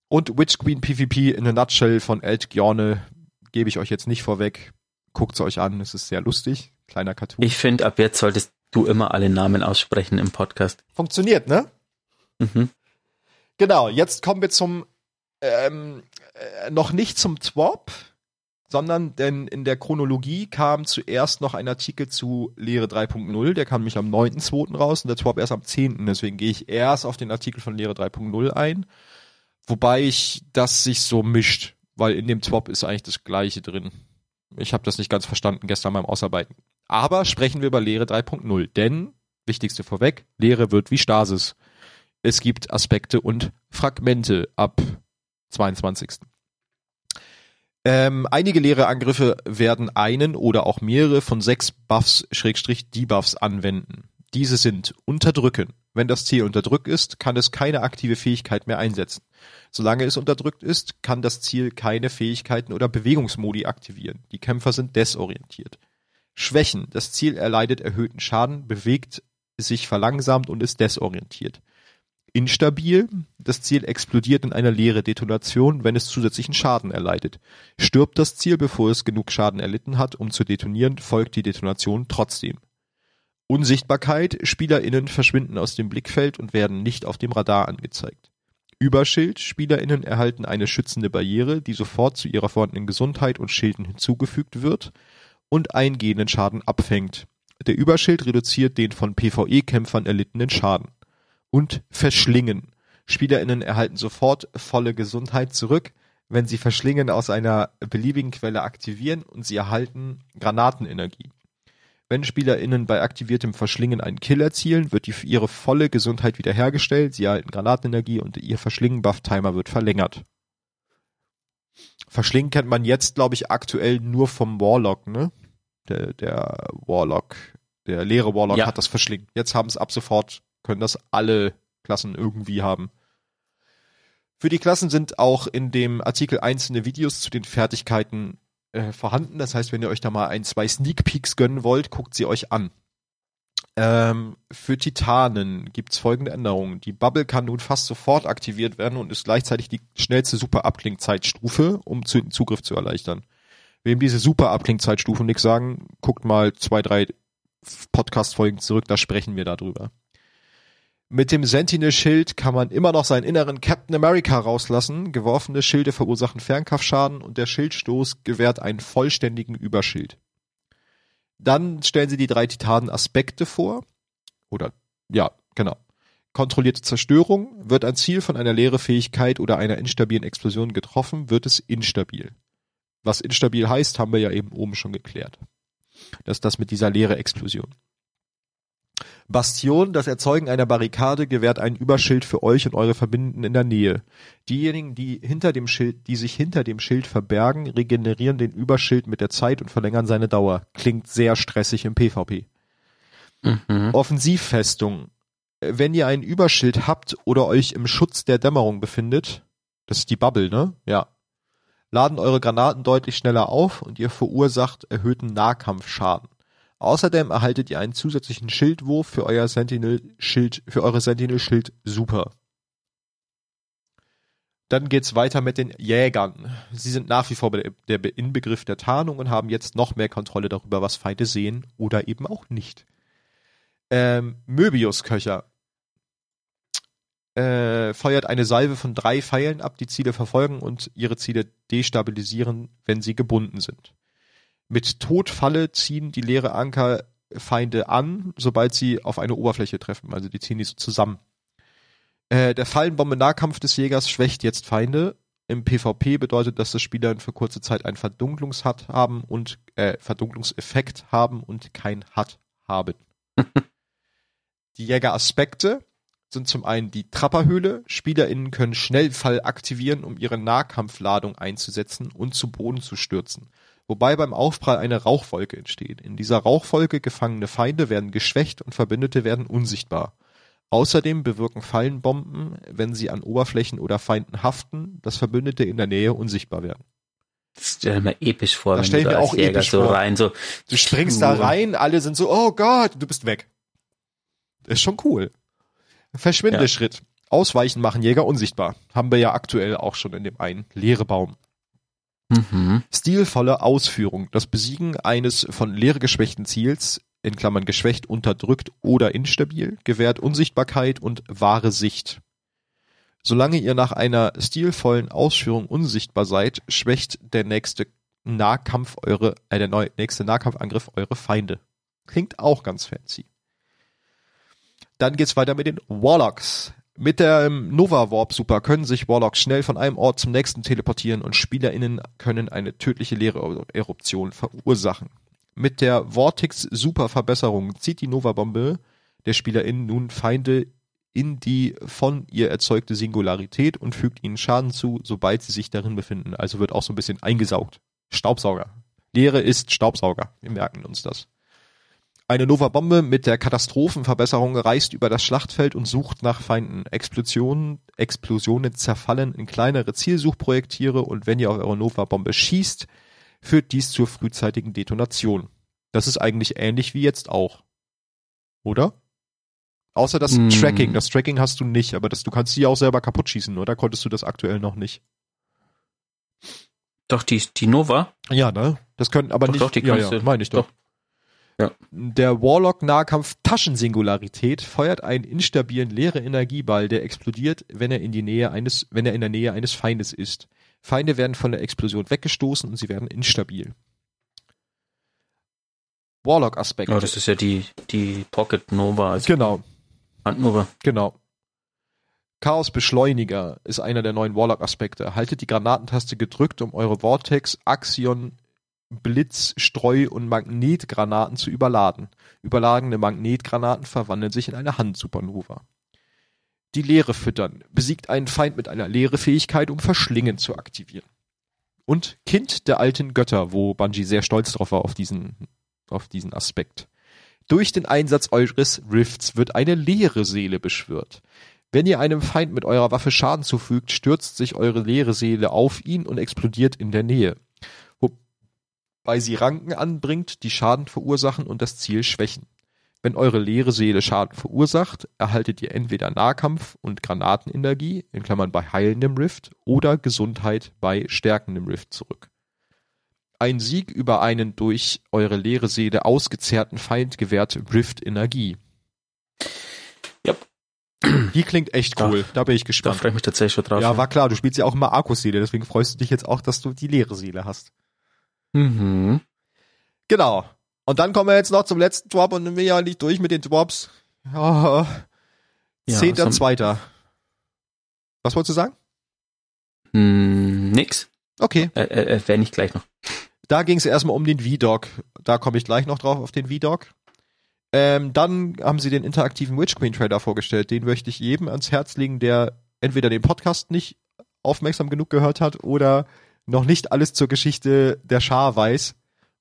Und Witch Queen PvP in a Nutshell von Ed Gjorne gebe ich euch jetzt nicht vorweg. Guckt's euch an, es ist sehr lustig. Kleiner Cartoon. Ich finde, ab jetzt solltest du immer alle Namen aussprechen im Podcast. Funktioniert, ne? Mhm. Genau, jetzt kommen wir zum ähm, äh, noch nicht zum Twop, sondern denn in der Chronologie kam zuerst noch ein Artikel zu Lehre 3.0, der kam nämlich am 9.2. raus und der Twop erst am 10. Deswegen gehe ich erst auf den Artikel von Lehre 3.0 ein, wobei ich das sich so mischt, weil in dem Twop ist eigentlich das gleiche drin. Ich habe das nicht ganz verstanden gestern beim Ausarbeiten. Aber sprechen wir über Lehre 3.0, denn wichtigste vorweg, Lehre wird wie Stasis. Es gibt Aspekte und Fragmente ab 22. Ähm, einige leere Angriffe werden einen oder auch mehrere von sechs Buffs Schrägstrich Debuffs anwenden. Diese sind Unterdrücken. Wenn das Ziel unterdrückt ist, kann es keine aktive Fähigkeit mehr einsetzen. Solange es unterdrückt ist, kann das Ziel keine Fähigkeiten oder Bewegungsmodi aktivieren. Die Kämpfer sind desorientiert. Schwächen. Das Ziel erleidet erhöhten Schaden, bewegt sich verlangsamt und ist desorientiert. Instabil. Das Ziel explodiert in einer leere Detonation, wenn es zusätzlichen Schaden erleidet. Stirbt das Ziel, bevor es genug Schaden erlitten hat, um zu detonieren, folgt die Detonation trotzdem. Unsichtbarkeit. SpielerInnen verschwinden aus dem Blickfeld und werden nicht auf dem Radar angezeigt. Überschild. SpielerInnen erhalten eine schützende Barriere, die sofort zu ihrer vorhandenen Gesundheit und Schilden hinzugefügt wird und eingehenden Schaden abfängt. Der Überschild reduziert den von PvE-Kämpfern erlittenen Schaden und Verschlingen. SpielerInnen erhalten sofort volle Gesundheit zurück, wenn sie Verschlingen aus einer beliebigen Quelle aktivieren und sie erhalten Granatenenergie. Wenn SpielerInnen bei aktiviertem Verschlingen einen Kill erzielen, wird die, ihre volle Gesundheit wiederhergestellt, sie erhalten Granatenenergie und ihr Verschlingen-Buff-Timer wird verlängert. Verschlingen kennt man jetzt, glaube ich, aktuell nur vom Warlock, ne? Der, der Warlock, der leere Warlock Ja. hat das Verschlingen. Jetzt haben es ab sofort, können das alle Klassen irgendwie haben. Für die Klassen sind auch in dem Artikel einzelne Videos zu den Fertigkeiten äh, vorhanden. Das heißt, wenn ihr euch da mal ein, zwei Sneak Peeks gönnen wollt, guckt sie euch an. Ähm, für Titanen gibt's folgende Änderungen. Die Bubble kann nun fast sofort aktiviert werden und ist gleichzeitig die schnellste Super-Abklingzeitstufe, um zu, den Zugriff zu erleichtern. Wem diese Super-Abklingzeitstufen nichts sagen, guckt mal zwei, drei Podcast-Folgen zurück, da sprechen wir darüber. Mit dem Sentinel-Schild kann man immer noch seinen inneren Captain America rauslassen. Geworfene Schilde verursachen Fernkampfschaden und der Schildstoß gewährt einen vollständigen Überschild. Dann stellen sie die drei Titanen-Aspekte vor. Oder, ja, genau. Kontrollierte Zerstörung. Wird ein Ziel von einer Leerefähigkeit oder einer instabilen Explosion getroffen, wird es instabil. Was instabil heißt, haben wir ja eben oben schon geklärt. Das ist das mit dieser leere Explosion. Bastion, das Erzeugen einer Barrikade gewährt ein Überschild für euch und eure Verbindenden in der Nähe. Diejenigen, die hinter dem Schild, die sich hinter dem Schild verbergen, regenerieren den Überschild mit der Zeit und verlängern seine Dauer. Klingt sehr stressig im PvP. Mhm. Offensivfestung. Wenn ihr ein Überschild habt oder euch im Schutz der Dämmerung befindet, das ist die Bubble, ne? Ja. Laden eure Granaten deutlich schneller auf und ihr verursacht erhöhten Nahkampfschaden. Außerdem erhaltet ihr einen zusätzlichen Schildwurf für euer Sentinel-Schild, für eure Sentinel-Schild Super. Dann geht's weiter mit den Jägern. Sie sind nach wie vor der Inbegriff der Tarnung und haben jetzt noch mehr Kontrolle darüber, was Feinde sehen oder eben auch nicht. Ähm, Möbius-Köcher äh, feuert eine Salve von drei Pfeilen ab, die Ziele verfolgen und ihre Ziele destabilisieren, wenn sie gebunden sind. Mit Todfalle ziehen die leere Anker Feinde an, sobald sie auf eine Oberfläche treffen. Also die ziehen die so zusammen. Äh, der Fallenbombe-Nahkampf des Jägers schwächt jetzt Feinde. Im PvP bedeutet das, dass Spieler für kurze Zeit einen Verdunklungshat haben und äh, Verdunklungseffekt haben und kein Hat haben. die Jägeraspekte sind zum einen die Trapperhöhle. SpielerInnen können Schnellfall aktivieren, um ihre Nahkampfladung einzusetzen und zu Boden zu stürzen wobei beim Aufprall eine Rauchwolke entsteht. In dieser Rauchwolke gefangene Feinde werden geschwächt und Verbündete werden unsichtbar. Außerdem bewirken Fallenbomben, wenn sie an Oberflächen oder Feinden haften, dass Verbündete in der Nähe unsichtbar werden. Das stell mir episch vor, das wenn du da auch Jäger so vor. rein so. Du springst da rein, alle sind so, oh Gott, du bist weg. Das ist schon cool. Verschwindeschritt. Ja. Ausweichen machen Jäger unsichtbar. Haben wir ja aktuell auch schon in dem einen leere Baum. Mhm. Stilvolle Ausführung. Das Besiegen eines von Leere geschwächten Ziels, in Klammern geschwächt, unterdrückt oder instabil, gewährt Unsichtbarkeit und wahre Sicht. Solange ihr nach einer stilvollen Ausführung unsichtbar seid, schwächt der nächste Nahkampf eure, äh, der neu, nächste Nahkampfangriff eure Feinde. Klingt auch ganz fancy. Dann geht's weiter mit den Warlocks. Mit der ähm, Nova Warp Super können sich Warlocks schnell von einem Ort zum nächsten teleportieren und SpielerInnen können eine tödliche leere Eruption verursachen. Mit der Vortex Super Verbesserung zieht die Nova Bombe der SpielerInnen nun Feinde in die von ihr erzeugte Singularität und fügt ihnen Schaden zu, sobald sie sich darin befinden. Also wird auch so ein bisschen eingesaugt. Staubsauger. Leere ist Staubsauger. Wir merken uns das. Eine Nova-Bombe mit der Katastrophenverbesserung reist über das Schlachtfeld und sucht nach Feinden. Explosionen, Explosionen zerfallen in kleinere Zielsuchprojektiere und wenn ihr auf eure Nova-Bombe schießt, führt dies zur frühzeitigen Detonation. Das ist eigentlich ähnlich wie jetzt auch. Oder? Außer das mm. Tracking. Das Tracking hast du nicht, aber das, du kannst sie auch selber kaputt schießen, oder? Konntest du das aktuell noch nicht? Doch, die, die Nova? Ja, ne? Das können aber doch, nicht. Doch, die kannst ja, ja, meine ich doch. doch. Ja. Der Warlock-Nahkampf Taschensingularität feuert einen instabilen leeren Energieball, der explodiert, wenn er in die Nähe eines, wenn er in der Nähe eines Feindes ist. Feinde werden von der Explosion weggestoßen und sie werden instabil. Warlock-Aspekt. Oh, das ist ja die, die Pocket Nova. Also genau. Handnova. Genau. Chaos Beschleuniger ist einer der neuen Warlock-Aspekte. Haltet die Granatentaste gedrückt, um eure Vortex, Axion, Blitz-, Streu- und Magnetgranaten zu überladen. Überladene Magnetgranaten verwandeln sich in eine Handsupernova. Die Leere füttern. Besiegt einen Feind mit einer Leere-Fähigkeit, um Verschlingen zu aktivieren. Und Kind der alten Götter, wo Bungie sehr stolz drauf war auf diesen, auf diesen Aspekt. Durch den Einsatz eures Rifts wird eine leere Seele beschwört. Wenn ihr einem Feind mit eurer Waffe Schaden zufügt, stürzt sich eure leere Seele auf ihn und explodiert in der Nähe wobei sie Ranken anbringt, die Schaden verursachen und das Ziel schwächen. Wenn eure leere Seele Schaden verursacht, erhaltet ihr entweder Nahkampf und Granatenenergie, in Klammern bei heilendem Rift, oder Gesundheit bei stärkendem Rift zurück. Ein Sieg über einen durch eure leere Seele ausgezehrten Feind gewährt Rift Energie. Yep. Die klingt echt cool. Da, da bin ich Da gespannt. freue ich mich tatsächlich schon drauf. Ja, war klar, du spielst ja auch immer Akkuseele, deswegen freust du dich jetzt auch, dass du die leere Seele hast. Mhm. Genau. Und dann kommen wir jetzt noch zum letzten Drop und dann bin ich ja nicht durch mit den Drops. Ja. Ja, Zehnter, so- Zweiter. Was wolltest du sagen? Hm, nix. Okay. Äh, äh, erwähne ich gleich noch. Da ging es erstmal um den V-Dog. Da komme ich gleich noch drauf, auf den V-Dog. Ähm, dann haben sie den interaktiven Witch Queen Trailer vorgestellt. Den möchte ich jedem ans Herz legen, der entweder den Podcast nicht aufmerksam genug gehört hat oder noch nicht alles zur Geschichte der Schar weiß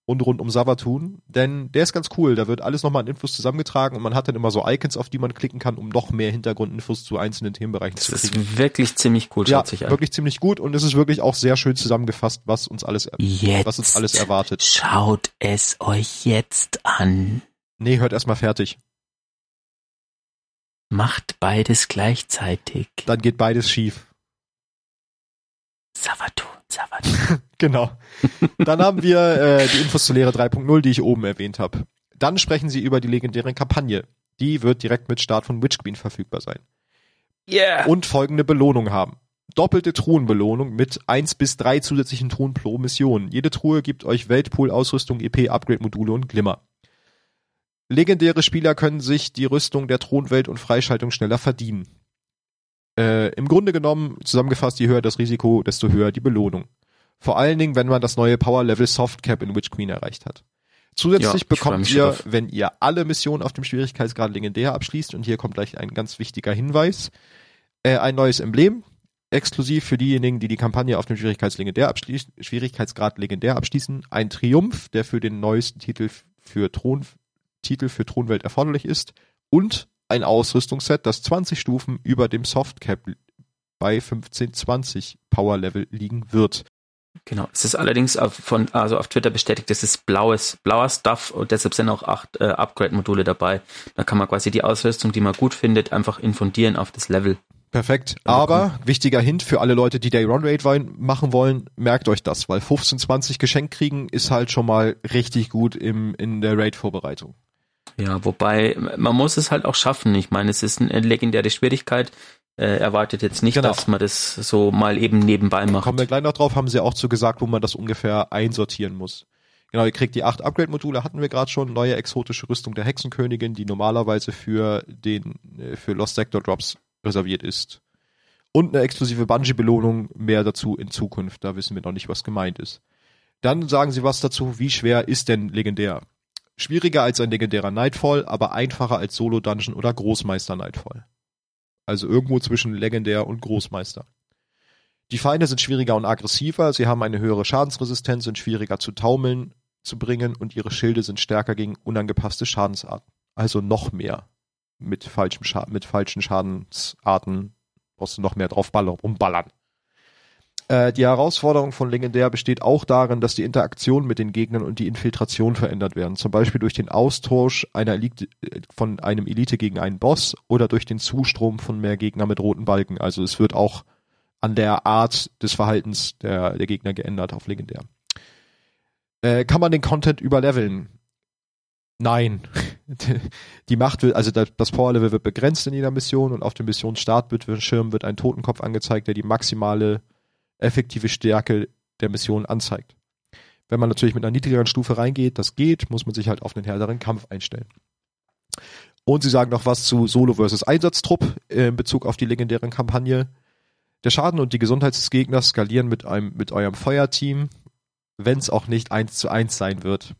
und rund um Savatun. Denn der ist ganz cool. Da wird alles nochmal an Infos zusammengetragen und man hat dann immer so Icons, auf die man klicken kann, um noch mehr Hintergrundinfos zu einzelnen Themenbereichen Das zu kriegen. ist wirklich ziemlich cool, Ja, sich an. wirklich ziemlich gut und es ist wirklich auch sehr schön zusammengefasst, was uns alles, Jetzt was uns alles erwartet. schaut es euch jetzt an. Nee, hört erstmal fertig. Macht beides gleichzeitig. Dann geht beides schief. Savatun, Savatun. Genau. Dann haben wir äh, die Infos zur Lehre 3.0, die ich oben erwähnt habe. Dann sprechen sie über die legendäre Kampagne. Die wird direkt mit Start von Witch Queen verfügbar sein. Yeah. Und folgende Belohnung haben. Doppelte Truhenbelohnung mit 1 bis 3 zusätzlichen Truhen pro Mission. Jede Truhe gibt euch Weltpool-Ausrüstung, EP-Upgrade-Module und Glimmer. Legendäre Spieler können sich die Rüstung der Thronwelt und Freischaltung schneller verdienen. Äh, Im Grunde genommen, zusammengefasst, je höher das Risiko, desto höher die Belohnung. Vor allen Dingen, wenn man das neue Power Level Soft Cap in Witch Queen erreicht hat. Zusätzlich Ja, bekommt ihr, drauf. wenn ihr alle Missionen auf dem Schwierigkeitsgrad legendär abschließt, und hier kommt gleich ein ganz wichtiger Hinweis, äh, ein neues Emblem, exklusiv für diejenigen, die die Kampagne auf dem Schwierigkeits legendär abschließen, Schwierigkeitsgrad legendär abschließen, ein Triumph, der für den neuesten Titel für Thron, Titel für Thronwelt erforderlich ist, und ein Ausrüstungsset, das 20 Stufen über dem Softcap bei 1520 Power Level liegen wird. Genau. Es ist allerdings auf, von, also auf Twitter bestätigt, das ist blaues, blauer Stuff und deshalb sind auch acht äh, Upgrade-Module dabei. Da kann man quasi die Ausrüstung, die man gut findet, einfach infundieren auf das Level. Perfekt. Also Aber wichtiger Hint für alle Leute, die Day Run Raid machen wollen, merkt euch das, weil 15, 20 Geschenk kriegen ist halt schon mal richtig gut im, in der Raid-Vorbereitung. Ja, wobei, man muss es halt auch schaffen. Ich meine, es ist eine legendäre Schwierigkeit. Äh, erwartet jetzt nicht, Genau. dass man das so mal eben nebenbei macht. Kommen wir gleich noch drauf, haben sie auch zu gesagt, wo man das ungefähr einsortieren muss. Genau, ihr kriegt die acht Upgrade-Module, hatten wir gerade schon, neue exotische Rüstung der Hexenkönigin, die normalerweise für den, äh, für Lost Sector Drops reserviert ist. Und eine exklusive Bungee-Belohnung, mehr dazu in Zukunft, da wissen wir noch nicht, was gemeint ist. Dann sagen sie was dazu, wie schwer ist denn legendär? Schwieriger als ein legendärer Nightfall, aber einfacher als Solo-Dungeon oder Großmeister Nightfall. Also irgendwo zwischen legendär und Großmeister. Die Feinde sind schwieriger und aggressiver, sie haben eine höhere Schadensresistenz, sind schwieriger zu taumeln, zu bringen und ihre Schilde sind stärker gegen unangepasste Schadensarten. Also noch mehr mit, falschem Scha mit falschen Schadensarten brauchst du noch mehr drauf ballern, rumballern. Äh, die Herausforderung von Legendär besteht auch darin, dass die Interaktion mit den Gegnern und die Infiltration verändert werden. Zum Beispiel durch den Austausch einer Elite, äh, von einem Elite gegen einen Boss oder durch den Zustrom von mehr Gegner mit roten Balken. Also es wird auch an der Art des Verhaltens der, der Gegner geändert auf Legendär. Äh, kann man den Content überleveln? Nein. Die Macht wird, also das Power-Level wird begrenzt in jeder Mission und auf dem Missionsstartbildschirm wird ein Totenkopf angezeigt, der die maximale effektive Stärke der Mission anzeigt. Wenn man natürlich mit einer niedrigeren Stufe reingeht, das geht, muss man sich halt auf einen härteren Kampf einstellen. Und sie sagen noch was zu Solo versus Einsatztrupp in Bezug auf die legendären Kampagne. Der Schaden und die Gesundheit des Gegners skalieren mit einem, mit eurem Feuerteam, wenn es auch nicht eins zu eins sein wird.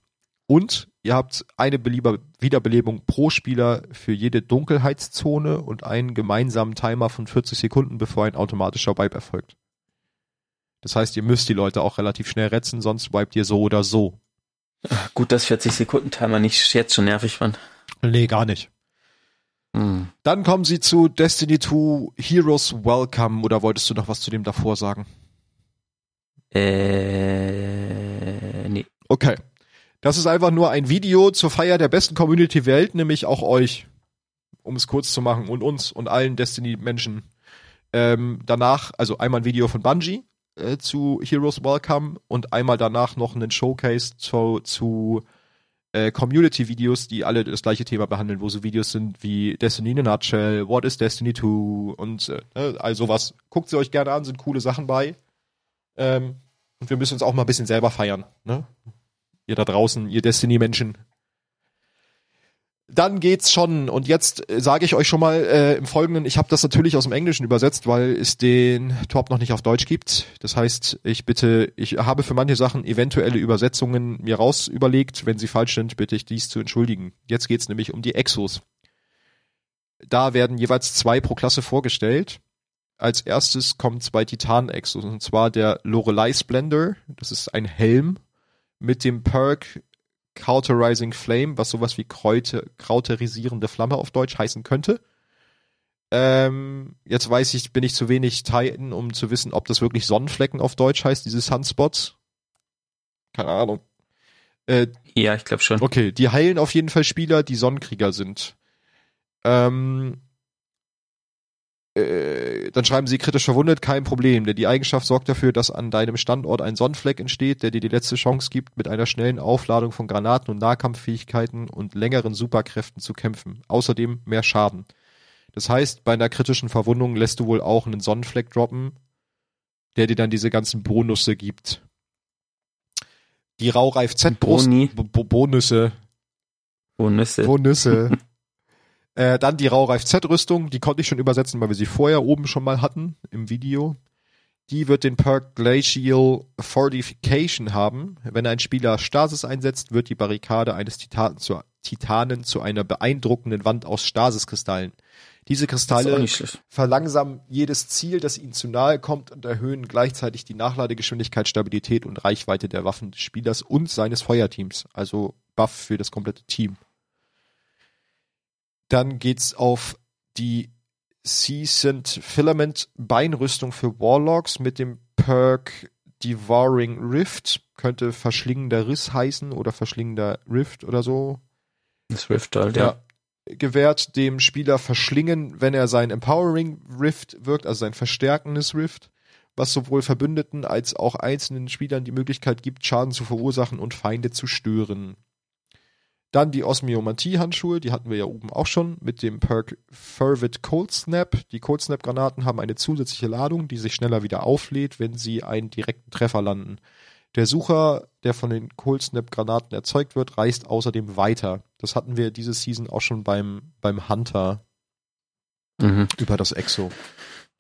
Und ihr habt eine Belieber Wiederbelebung pro Spieler für jede Dunkelheitszone und einen gemeinsamen Timer von 40 Sekunden, bevor ein automatischer Wipe erfolgt. Das heißt, ihr müsst die Leute auch relativ schnell retzen, sonst wipet ihr so oder so. Gut, dass 40 Sekunden Timer nicht jetzt schon nervig fand. Nee, gar nicht. Hm. Dann kommen sie zu Destiny 2 Heroes Welcome oder wolltest du noch was zu dem davor sagen? Äh, nee. Okay. Das ist einfach nur ein Video zur Feier der besten Community Welt, nämlich auch euch. Um es kurz zu machen und uns und allen Destiny-Menschen. Ähm, danach, also einmal ein Video von Bungie äh, zu Heroes Welcome und einmal danach noch einen Showcase zu, zu äh, Community-Videos, die alle das gleiche Thema behandeln, wo so Videos sind wie Destiny in a Nutshell, What is Destiny 2 und äh, ne, all sowas. Guckt sie euch gerne an, sind coole Sachen bei. Ähm, und wir müssen uns auch mal ein bisschen selber feiern, ne? Ihr da draußen, ihr Destiny-Menschen. Dann geht's schon. Und jetzt äh, sage ich euch schon mal äh, im Folgenden, ich habe das natürlich aus dem Englischen übersetzt, weil es den Top noch nicht auf Deutsch gibt. Das heißt, ich bitte, ich habe für manche Sachen eventuelle Übersetzungen mir raus überlegt. Wenn sie falsch sind, bitte ich dies zu entschuldigen. Jetzt geht's nämlich um die Exos. Da werden jeweils zwei pro Klasse vorgestellt. Als erstes kommen zwei Titan-Exos, und zwar der Lorelei Splendor. Das ist ein Helm mit dem Perk Cauterizing Flame, was sowas wie Kräute, krauterisierende Flamme auf Deutsch heißen könnte. Ähm, jetzt weiß ich, bin ich zu wenig Titan, um zu wissen, ob das wirklich Sonnenflecken auf Deutsch heißt, diese Sunspots. Keine Ahnung. Äh, Ja, ich glaube schon. okay, die heilen auf jeden Fall Spieler, die Sonnenkrieger sind. Ähm, äh, dann schreiben sie kritisch verwundet, kein Problem, denn die Eigenschaft sorgt dafür, dass an deinem Standort ein Sonnenfleck entsteht, der dir die letzte Chance gibt, mit einer schnellen Aufladung von Granaten und Nahkampffähigkeiten und längeren Superkräften zu kämpfen. Außerdem mehr Schaden. Das heißt, bei einer kritischen Verwundung lässt du wohl auch einen Sonnenfleck droppen, der dir dann diese ganzen Bonusse gibt. Die Raureif Z-Brust, Bonusse, Nüsse. Bonusse. äh, dann die Raureif Z-Rüstung, die konnte ich schon übersetzen, weil wir sie vorher oben schon mal hatten im Video. Die wird den Perk Glacial Fortification haben. Wenn ein Spieler Stasis einsetzt, wird die Barrikade eines Titanen zu, Titanen zu einer beeindruckenden Wand aus Stasiskristallen. Diese Kristalle verlangsamen jedes Ziel, das ihnen zu nahe kommt und erhöhen gleichzeitig die Nachladegeschwindigkeit, Stabilität und Reichweite der Waffen des Spielers und seines Feuerteams. Also Buff für das komplette Team. Dann geht's auf die Seasoned Filament Beinrüstung für Warlocks mit dem Perk Devouring Rift. Könnte verschlingender Riss heißen oder verschlingender Rift oder so Das Rift halt, ja. ja, gewährt dem Spieler Verschlingen, wenn er sein Empowering Rift wirkt, also sein verstärkendes Rift, was sowohl Verbündeten als auch einzelnen Spielern die Möglichkeit gibt, Schaden zu verursachen und Feinde zu stören. Dann die Osmiomantie-Handschuhe, die hatten wir ja oben auch schon, mit dem Perk Fervid Cold Snap. Die Cold Snap-Granaten haben eine zusätzliche Ladung, die sich schneller wieder auflädt, wenn sie einen direkten Treffer landen. Der Sucher, der von den Cold Snap-Granaten erzeugt wird, reist außerdem weiter. Das hatten wir diese Season auch schon beim, beim Hunter Mhm. über das Exo.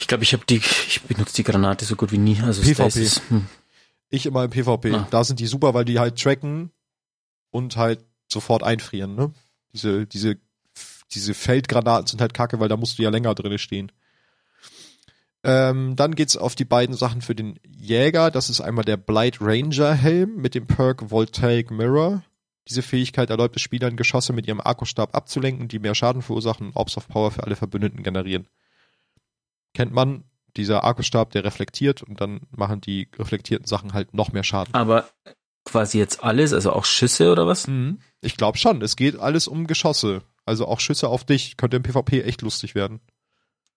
Ich glaube, ich habe die, ich benutze die Granate so gut wie nie. Also PvP. Hm. Ich immer im PvP. Ah. Da sind die super, weil die halt tracken und halt sofort einfrieren, ne? Diese, diese, diese Feldgranaten sind halt kacke, weil da musst du ja länger drinne stehen. Ähm, dann geht's auf die beiden Sachen für den Jäger. Das ist einmal der Blight Ranger Helm mit dem Perk Voltaic Mirror. Diese Fähigkeit erlaubt es Spielern, Geschosse mit ihrem Akkustab abzulenken, die mehr Schaden verursachen und Orbs of Power für alle Verbündeten generieren. Kennt man, dieser Akkustab, der reflektiert und dann machen die reflektierten Sachen halt noch mehr Schaden. Aber quasi jetzt alles, also auch Schüsse oder was? Mhm. Ich glaube schon. Es geht alles um Geschosse. Also auch Schüsse auf dich. Könnte im PvP echt lustig werden.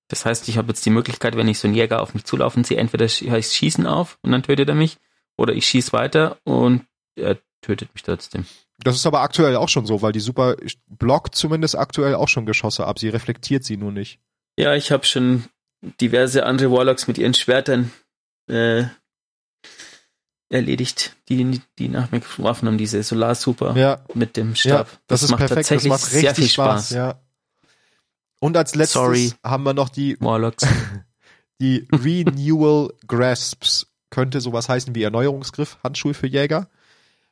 Das heißt, ich habe jetzt die Möglichkeit, wenn ich so einen Jäger auf mich zulaufen sehe, entweder sch- heißt schießen auf und dann tötet er mich, oder ich schieß weiter und er tötet mich trotzdem. Das ist aber aktuell auch schon so, weil die Super blockt zumindest aktuell auch schon Geschosse ab. Sie reflektiert sie nur nicht. Ja, ich habe schon diverse andere Warlocks mit ihren Schwertern äh, erledigt, die, die nach mir geworfen haben, diese Solar Super Ja, mit dem ja Stab. das, ist macht perfekt. Das tatsächlich macht richtig sehr viel Spaß. Spaß. Ja. Und als letztes Sorry. haben wir noch die, Warlocks. die Renewal Grasps. Könnte sowas heißen wie Erneuerungsgriff, Handschuhe für Jäger.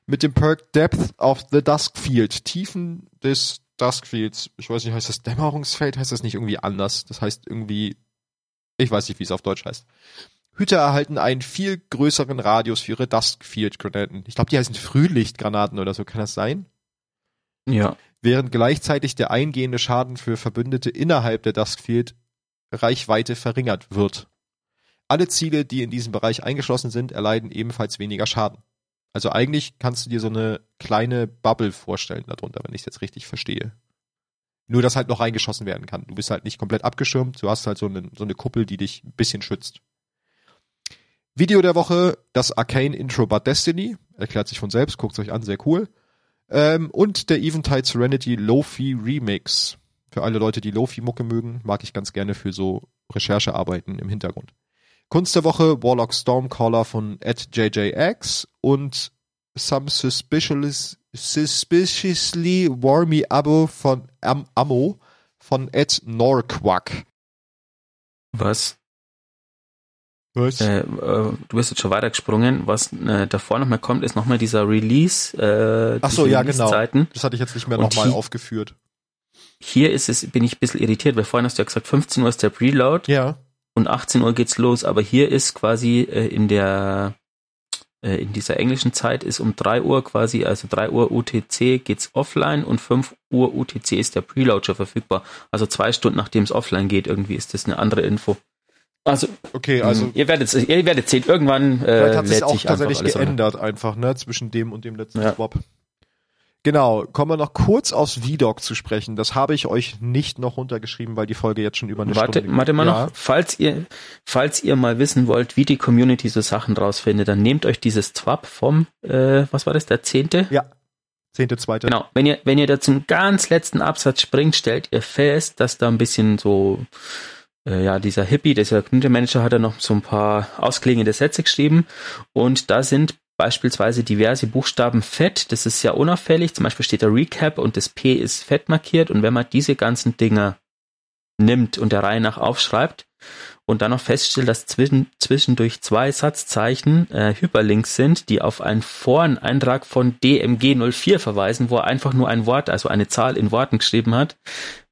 Mit dem Perk Depth of the Duskfield. Tiefen des Duskfields. Ich weiß nicht, heißt das Dämmerungsfeld? Heißt das nicht irgendwie anders? Das heißt irgendwie, ich weiß nicht, wie es auf Deutsch heißt. Hüter erhalten einen viel größeren Radius für ihre Duskfield-Granaten. Ich glaube, die heißen Frühlichtgranaten oder so. Kann das sein? ja. während gleichzeitig der eingehende Schaden für Verbündete innerhalb der Duskfield Reichweite verringert wird. Alle Ziele, die in diesem Bereich eingeschlossen sind, erleiden ebenfalls weniger Schaden. Also eigentlich kannst du dir so eine kleine Bubble vorstellen darunter, wenn ich es jetzt richtig verstehe. Nur, dass halt noch reingeschossen werden kann. Du bist halt nicht komplett abgeschirmt, du hast halt so eine, so eine Kuppel, die dich ein bisschen schützt. Video der Woche, das Arcane Intro Bad Destiny. Erklärt sich von selbst, guckt euch an, sehr cool. Ähm, und der Eventide Serenity Lofi Remix. Für alle Leute, die Lofi-Mucke mögen, mag ich ganz gerne für so Recherchearbeiten im Hintergrund. Kunst der Woche, Warlock Stormcaller von JJX und Some Suspiciously, Suspiciously Warmy Abo von Am Ammo von Ed Norquack. Was? Was? Äh, äh, du bist jetzt schon weitergesprungen. Was äh, davor nochmal kommt, ist nochmal dieser Release. Äh, Ach so, ja, genau. Das hatte ich jetzt nicht mehr nochmal aufgeführt. Hier ist es, bin ich ein bisschen irritiert, weil vorhin hast du ja gesagt, 15 Uhr ist der Preload Ja. und 18 Uhr geht's los, aber hier ist quasi äh, in der äh, in dieser englischen Zeit ist um 3 Uhr quasi, also 3 Uhr UTC geht's offline und 5 Uhr UTC ist der Preload schon verfügbar. Also zwei Stunden nachdem es offline geht, irgendwie ist das eine andere Info. Also, Okay, also mh, ihr werdet ihr werdet sehen, irgendwann äh, Vielleicht hat sich auch einfach tatsächlich geändert einfach, ne, zwischen dem und dem letzten Ja. Swap. Genau, kommen wir noch kurz aufs VDOC zu sprechen. Das habe ich euch nicht noch runtergeschrieben, weil die Folge jetzt schon über eine Warte, Stunde warte mal ja. noch. Falls ihr, falls ihr mal wissen wollt, wie die Community so Sachen rausfindet, dann nehmt euch dieses Twap vom, äh, was war das, der zehnte? Ja. Zehnte, zweite. Genau. Wenn ihr, wenn ihr da zum ganz letzten Absatz springt, stellt ihr fest, dass da ein bisschen so, äh, ja, dieser Hippie, dieser Community Manager hat da noch so ein paar ausklingende Sätze geschrieben. Und da sind beispielsweise diverse Buchstaben fett, das ist sehr unauffällig, zum Beispiel steht da Recap und das P ist fett markiert. Und wenn man diese ganzen Dinger nimmt und der Reihe nach aufschreibt und dann noch feststellt, dass zwischen, zwischendurch zwei Satzzeichen äh, Hyperlinks sind, die auf einen Foreneintrag von DMG04 verweisen, wo er einfach nur ein Wort, also eine Zahl in Worten geschrieben hat,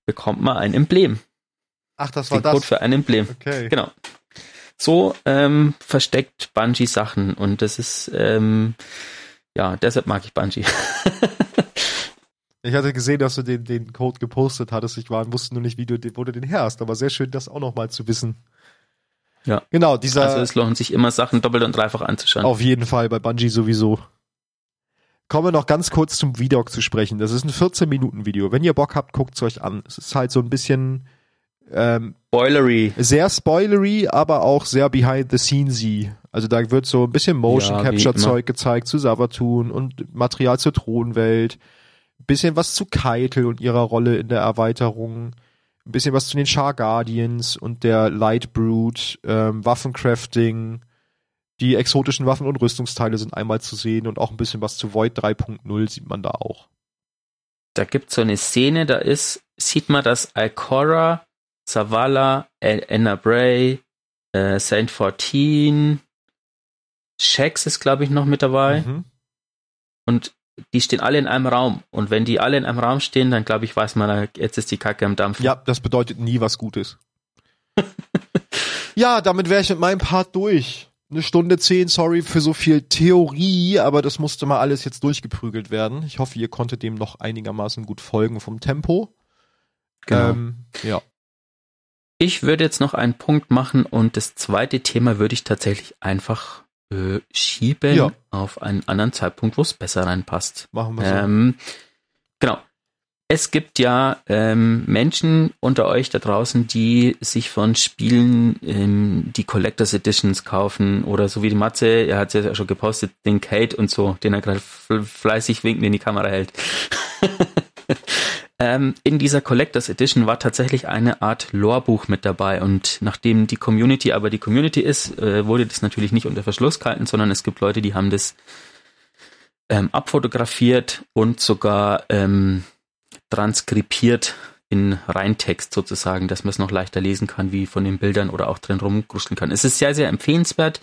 bekommt man ein Emblem. Ach, das war Den Code das. für ein Emblem. Okay. Genau. So ähm, versteckt Bungie Sachen und das ist ähm, ja, deshalb mag ich Bungie. Ich hatte gesehen, dass du den, den Code gepostet hattest. Ich war, wusste nur nicht, wie du, den- wo du den her hast, aber sehr schön, das auch nochmal zu wissen. Ja. Genau, dieser, Also es lohnt sich immer Sachen doppelt und dreifach anzuschauen. Auf jeden Fall, bei Bungie sowieso. Kommen wir noch ganz kurz zum VDOC zu sprechen. Das ist ein 14-Minuten-Video. Wenn ihr Bock habt, guckt's euch an. Es ist halt so ein bisschen ähm, Spoilery. sehr spoilery, aber auch sehr behind-the-scenesy. Also da wird so ein bisschen Ja, wie Motion-Capture-Zeug gezeigt zu Savatun und Material zur Thronwelt. Ein bisschen was zu Keitel und ihrer Rolle in der Erweiterung. Ein bisschen was zu den Char Guardians und der Light Brood, ähm, Waffencrafting. Die exotischen Waffen und Rüstungsteile sind einmal zu sehen und auch ein bisschen was zu Void 3.0 sieht man da auch. Da gibt's so eine Szene, da ist, sieht man, dass Alcora, Zavala, Enna Bray, äh, Saint 14, Shax ist, glaube ich, noch mit dabei. Mhm. Und die stehen alle in einem Raum. Und wenn die alle in einem Raum stehen, dann glaube ich, weiß man, jetzt ist die Kacke am Dampf. Ja, das bedeutet nie was Gutes. ja, damit wäre ich mit meinem Part durch. Eine Stunde zehn, sorry für so viel Theorie, aber das musste mal alles jetzt durchgeprügelt werden. Ich hoffe, ihr konntet dem noch einigermaßen gut folgen vom Tempo. Genau. Ähm, ja. Ich würde jetzt noch einen Punkt machen und das zweite Thema würde ich tatsächlich einfach äh, schieben Ja. auf einen anderen Zeitpunkt, wo es besser reinpasst. Machen wir so. Ähm, genau. Es gibt ja ähm, Menschen unter euch da draußen, die sich von Spielen ähm, die Collectors Editions kaufen oder so wie die Matze, er hat es ja schon gepostet, den Kate und so, den er gerade fl- fleißig winkend in die Kamera hält. ähm, in dieser Collectors Edition war tatsächlich eine Art Lorebuch mit dabei und nachdem die Community aber die Community ist, äh, wurde das natürlich nicht unter Verschluss gehalten, sondern es gibt Leute, die haben das ähm, abfotografiert und sogar ähm, transkribiert in Reintext sozusagen, dass man es noch leichter lesen kann, wie von den Bildern oder auch drin rumkruscheln kann. Es ist sehr, sehr empfehlenswert.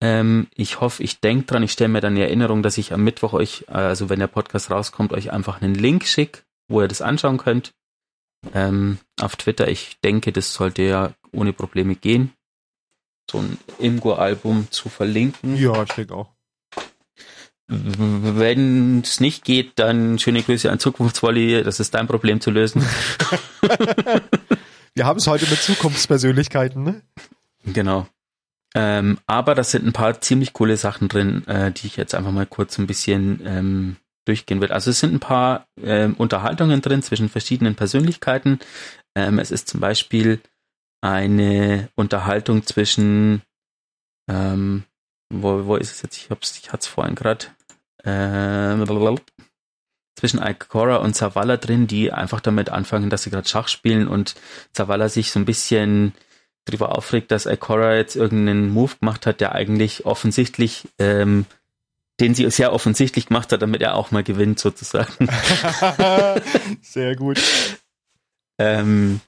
Ähm, ich hoffe, ich denke dran, ich stelle mir dann die Erinnerung, dass ich am Mittwoch euch, äh, also wenn der Podcast rauskommt, euch einfach einen Link schicke, wo ihr das anschauen könnt. Ähm, auf Twitter, ich denke, das sollte ja ohne Probleme gehen. So ein Imgur-Album zu verlinken. Ja, ich denke auch. Wenn es nicht geht, dann schöne Grüße an Zukunftsvolley. Das ist dein Problem zu lösen. Wir haben es heute mit Zukunftspersönlichkeiten, ne? genau. Ähm, aber das sind ein paar ziemlich coole Sachen drin, äh, die ich jetzt einfach mal kurz ein bisschen ähm, durchgehen will. Also es sind ein paar ähm, Unterhaltungen drin zwischen verschiedenen Persönlichkeiten. Ähm, es ist zum Beispiel eine Unterhaltung zwischen ähm, wo, wo ist es jetzt? Ich hab's, ich hatte es vorhin gerade. Ähm, zwischen Ikora und Zavala drin, die einfach damit anfangen, dass sie gerade Schach spielen und Zavala sich so ein bisschen darüber aufregt, dass Ikora jetzt irgendeinen Move gemacht hat, der eigentlich offensichtlich, ähm, den sie sehr offensichtlich gemacht hat, damit er auch mal gewinnt, sozusagen. sehr gut. ähm,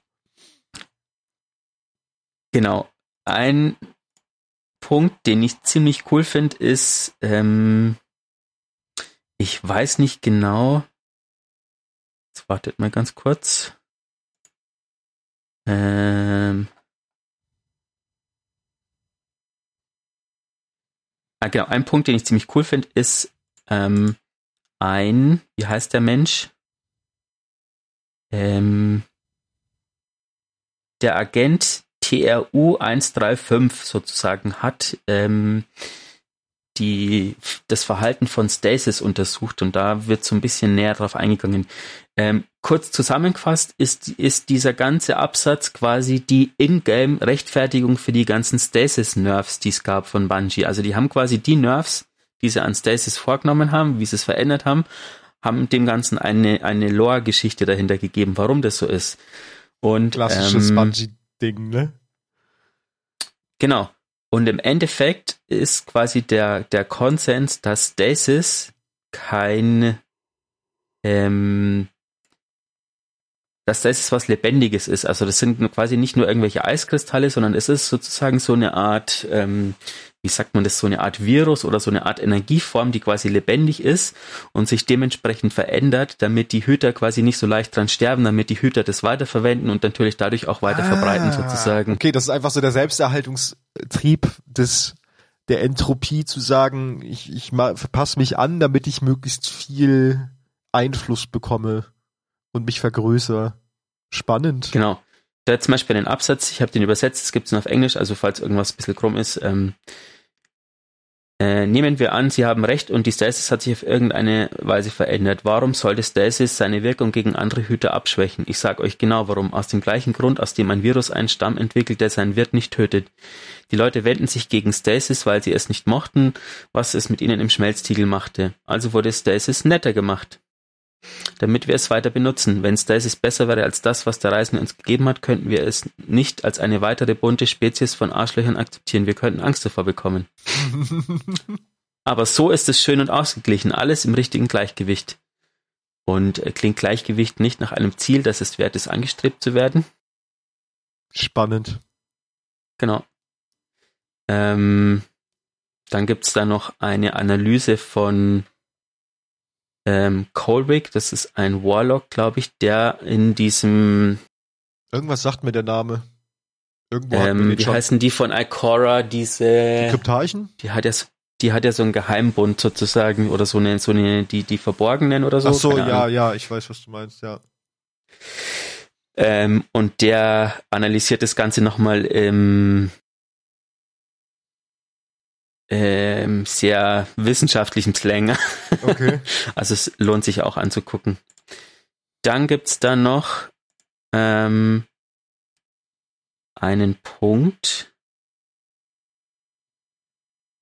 genau. Ein Punkt, den ich ziemlich cool finde, ist, ähm, ich weiß nicht genau. Jetzt wartet mal ganz kurz. Ähm, ah, genau, ein Punkt, den ich ziemlich cool finde, ist ähm, ein, wie heißt der Mensch? Ähm, der Agent TRU 135 sozusagen hat ähm, die, das Verhalten von Stasis untersucht und da wird so ein bisschen näher drauf eingegangen. Ähm, kurz zusammengefasst ist, ist dieser ganze Absatz quasi die Ingame-Rechtfertigung für die ganzen Stasis-Nerves, die es gab von Bungie. Also die haben quasi die Nerves, die sie an Stasis vorgenommen haben, wie sie es verändert haben, haben dem Ganzen eine, eine Lore-Geschichte dahinter gegeben, warum das so ist. Und, Klassisches ähm, Bungie-Ding, ne? Genau. Und im Endeffekt ist quasi der, der Konsens, dass Stasis kein, ähm, dass Stasis was Lebendiges ist. Also das sind quasi nicht nur irgendwelche Eiskristalle, sondern es ist sozusagen so eine Art, ähm, wie sagt man das, so eine Art Virus oder so eine Art Energieform, die quasi lebendig ist und sich dementsprechend verändert, damit die Hüter quasi nicht so leicht dran sterben, damit die Hüter das weiterverwenden und natürlich dadurch auch weiter ah, verbreiten sozusagen. Okay, das ist einfach so der Selbsterhaltungstrieb des der Entropie zu sagen, ich, ich passe mich an, damit ich möglichst viel Einfluss bekomme und mich vergrößere. Spannend. Genau. Da zum Beispiel den Absatz, ich habe den übersetzt, es gibt es auf Englisch, also falls irgendwas ein bisschen krumm ist, ähm, äh, nehmen wir an, Sie haben recht und die Stasis hat sich auf irgendeine Weise verändert. Warum sollte Stasis seine Wirkung gegen andere Hüter abschwächen? Ich sage euch genau warum. Aus dem gleichen Grund, aus dem ein Virus einen Stamm entwickelt, der seinen Wirt nicht tötet. Die Leute wenden sich gegen Stasis, weil sie es nicht mochten, was es mit ihnen im Schmelztiegel machte. Also wurde Stasis netter gemacht damit wir es weiter benutzen. Wenn Stasis besser wäre als das, was der Reisende uns gegeben hat, könnten wir es nicht als eine weitere bunte Spezies von Arschlöchern akzeptieren. Wir könnten Angst davor bekommen. Aber so ist es schön und ausgeglichen, alles im richtigen Gleichgewicht. Und äh, klingt Gleichgewicht nicht nach einem Ziel, das es wert ist, angestrebt zu werden? Spannend. Genau. Ähm, dann gibt's da noch eine Analyse von ähm, Colwick, das ist ein Warlock, glaube ich, der in diesem Irgendwas sagt mir der Name. Irgendwo ähm, wie schon. heißen die von Ikora, diese die Kryptarchen? Die hat ja die hat ja so einen Geheimbund sozusagen oder so eine so eine die die Verborgenen oder so. Ach so, ja, ja, ich weiß, was du meinst, ja. Ähm, und der analysiert das Ganze nochmal im ähm, sehr wissenschaftlichen Slang. Okay. also es lohnt sich auch anzugucken. Dann gibt's da noch ähm, einen Punkt.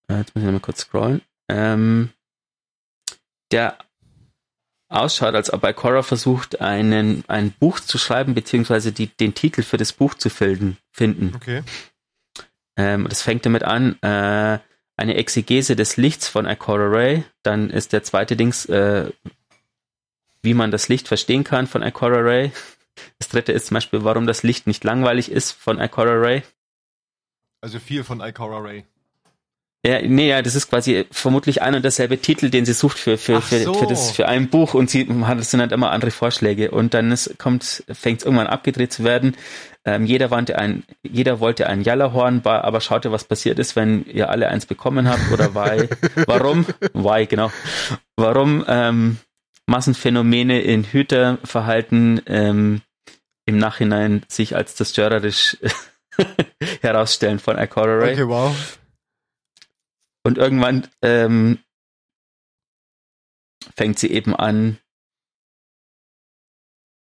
Äh, jetzt muss ich nochmal kurz scrollen. Ähm, der ausschaut, als ob Ikora versucht, einen, ein Buch zu schreiben, beziehungsweise die, den Titel für das Buch zu finden. finden. Okay. Ähm, das fängt damit an, äh, eine Exegese des Lichts von Ikora Ray. Dann ist der zweite Dings, äh, wie man das Licht verstehen kann von Ikora Ray. Das dritte ist zum Beispiel, warum das Licht nicht langweilig ist von Ikora Ray. Also viel von Ikora Ray. Ja, nee, ja, das ist quasi vermutlich ein und derselbe Titel, den sie sucht für, für, für, so. für, das, für ein Buch und sie hat, es sind halt immer andere Vorschläge und dann ist, kommt, fängt es irgendwann abgedreht zu werden. Ähm, jeder, wollte ein, jeder wollte ein Jallerhorn, aber schaute, was passiert ist, wenn ihr alle eins bekommen habt oder why. Warum? Why, genau. Warum ähm, Massenphänomene in Hüterverhalten ähm, im Nachhinein sich als zerstörerisch herausstellen von Ikora Ray. Okay, wow. Und irgendwann ähm, fängt sie eben an,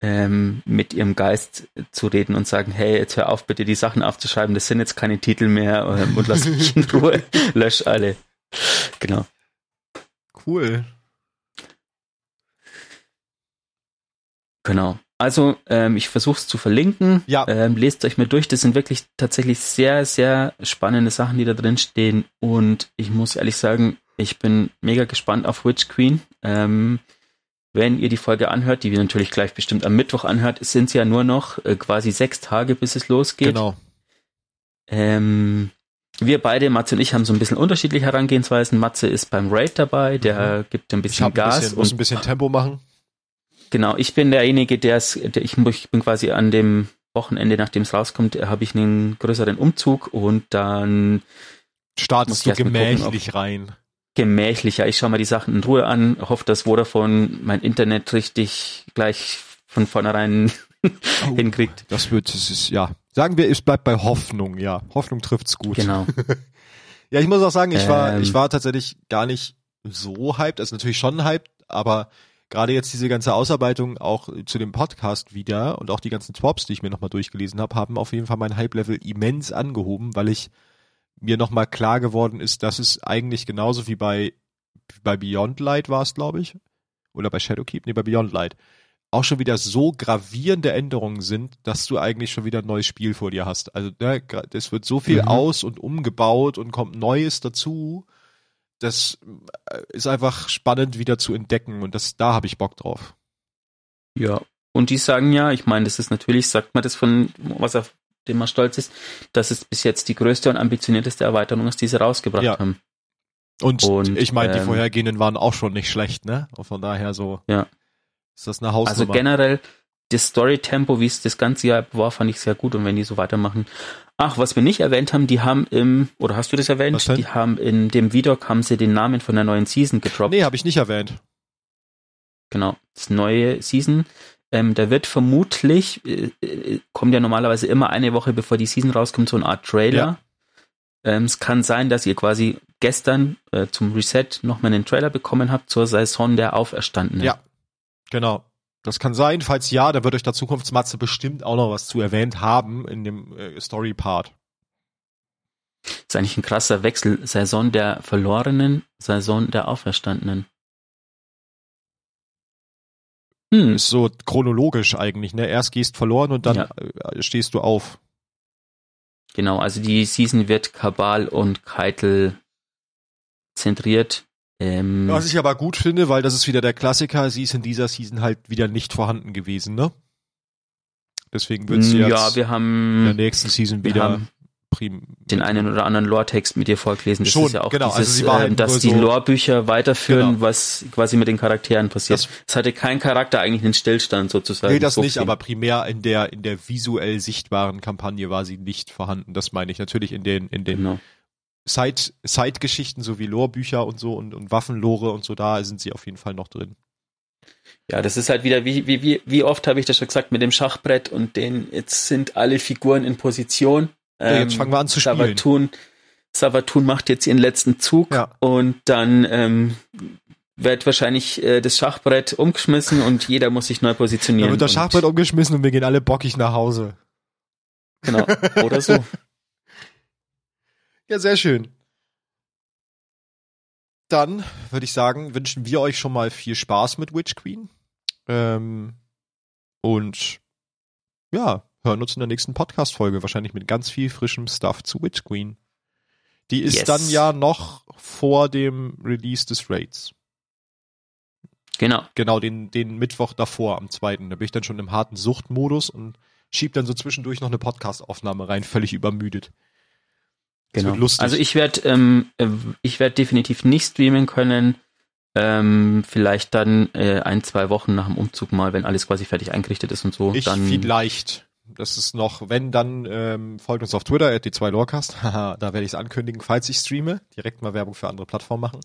ähm, mit ihrem Geist zu reden und sagen, hey, jetzt hör auf, bitte die Sachen aufzuschreiben, das sind jetzt keine Titel mehr ähm, und lass mich in Ruhe, lösch alle. Genau. Cool. Genau. Also ähm, ich versuche es zu verlinken. Ja. Ähm, lest euch mal durch. Das sind wirklich tatsächlich sehr, sehr spannende Sachen, die da drin stehen. Und ich muss ehrlich sagen, ich bin mega gespannt auf Witch Queen. Ähm, wenn ihr die Folge anhört, die wir natürlich gleich bestimmt am Mittwoch anhört, sind es ja nur noch äh, quasi sechs Tage, bis es losgeht. Genau. Ähm, wir beide, Matze und ich, haben so ein bisschen unterschiedliche Herangehensweisen. Matze ist beim Raid dabei, der gibt ein Ich bisschen ein Gas bisschen, muss ein bisschen Tempo machen. Genau, ich bin derjenige, der es, der, ich, ich bin quasi an dem Wochenende, nachdem es rauskommt, habe ich einen größeren Umzug und dann Startest ich du mal gucken, gemächlich rein. Gemächlicher. Ich schaue mir die Sachen in Ruhe an, hoffe, dass Vodafone mein Internet richtig gleich von vornherein Oh. hinkriegt. Das wird, es ist, ja. Sagen wir, es bleibt bei Hoffnung, ja. Hoffnung trifft's gut. Genau. Ja, ich muss auch sagen, ich war, Ähm. ich war tatsächlich gar nicht so hyped, also natürlich schon hyped, aber gerade jetzt diese ganze Ausarbeitung auch zu dem Podcast wieder und auch die ganzen Twops, die ich mir nochmal durchgelesen habe, haben auf jeden Fall mein Hype-Level immens angehoben, weil ich mir nochmal klar geworden ist, dass es eigentlich genauso wie bei, bei Beyond Light war es, glaube ich, oder bei Shadowkeep, nee, bei Beyond Light, auch schon wieder so gravierende Änderungen sind, dass du eigentlich schon wieder ein neues Spiel vor dir hast. Also ne, es wird so viel Mhm. aus und umgebaut und kommt Neues dazu. Das äh, ist einfach spannend wieder zu entdecken und das da habe ich Bock drauf. Ja. Und die sagen ja, ich meine, das ist natürlich, sagt man das von, was auf dem man stolz ist, dass es bis jetzt die größte und ambitionierteste Erweiterung ist, die sie rausgebracht Ja. haben. Und, Und, ich meine, die ähm, vorhergehenden waren auch schon nicht schlecht, ne? Und von daher so. Ja. Ist das eine Also Hausnummer? generell, das Story-Tempo, wie es das ganze Jahr war, fand ich sehr gut und wenn die so weitermachen. Ach, was wir nicht erwähnt haben, die haben im, oder hast du das erwähnt? Die haben in dem Vidoc haben sie den Namen von der neuen Season gedroppt. nee, habe ich nicht erwähnt. Genau, das neue Season. Ähm, da wird vermutlich, äh, äh, kommt ja normalerweise immer eine Woche bevor die Season rauskommt, so eine Art Trailer. Ähm, es kann sein, dass ihr quasi gestern äh, zum Reset nochmal einen Trailer bekommen habt zur Saison der Auferstandenen. Ja. Genau. Das kann sein. Falls ja, dann wird euch der Zukunftsmatze bestimmt auch noch was zu erwähnt haben in dem äh, Story-Part. ist eigentlich ein krasser Wechsel. Saison der Verlorenen, Saison der Auferstandenen. Hm, Ist so chronologisch eigentlich, ne? Erst gehst verloren und dann Ja. äh, stehst du auf. genau, also die Season wird Kabal und Keitel zentriert. Ähm, Was ich aber gut finde, weil das ist wieder der Klassiker, sie ist in dieser Season halt wieder nicht vorhanden gewesen, ne? Deswegen wird sie ja, jetzt wir in der haben, nächsten Season wieder haben prim den einen oder anderen Lore-Text mit dir vorgelesen. Das Schon, ist ja auch genau, also dieses, sie war äh, halt dass nur die so- Lore-Bücher weiterführen, Genau. was quasi mit den Charakteren passiert. Es hatte kein Charakter eigentlich einen Stillstand sozusagen. Nee, das So nicht, gesehen. aber primär in der in der visuell sichtbaren Kampagne war sie nicht vorhanden. Das meine ich natürlich in den in den Genau. Side Side-Geschichten sowie Lorebücher und so und, und Waffenlore und so da sind sie auf jeden Fall noch drin. Ja, das ist halt wieder, wie, wie, wie, wie oft habe ich das schon gesagt, mit dem Schachbrett und den, jetzt sind alle Figuren in Position. Ja, jetzt fangen wir an zu spielen. Savatun, Savatun macht jetzt ihren letzten Zug Ja. und dann ähm, wird wahrscheinlich äh, das Schachbrett umgeschmissen und jeder muss sich neu Dann positionieren. wird das Schachbrett umgeschmissen und wir gehen alle bockig nach Hause. Genau, oder so. Ja, sehr schön. Dann würde ich sagen, wünschen wir euch schon mal viel Spaß mit Witch Queen. Ähm, und ja, hören uns in der nächsten Podcast-Folge wahrscheinlich mit ganz viel frischem Stuff zu Witch Queen. Die ist Yes. dann ja noch vor dem Release des Raids. Genau. Genau, den, den Mittwoch davor, am zweiten. Da bin ich dann schon im harten Suchtmodus und schieb dann so zwischendurch noch eine Podcast-Aufnahme rein, völlig übermüdet. Das Genau. Also ich werde ähm, äh, ich werde definitiv nicht streamen können. Ähm, vielleicht dann äh, ein, zwei Wochen nach dem Umzug mal, wenn alles quasi fertig eingerichtet ist und so. Ich dann vielleicht. Das ist noch, wenn, dann ähm, folgt uns auf Twitter, at die 2 Lorecast. Haha, da werde ich es ankündigen, falls ich streame. Direkt mal Werbung für andere Plattformen machen.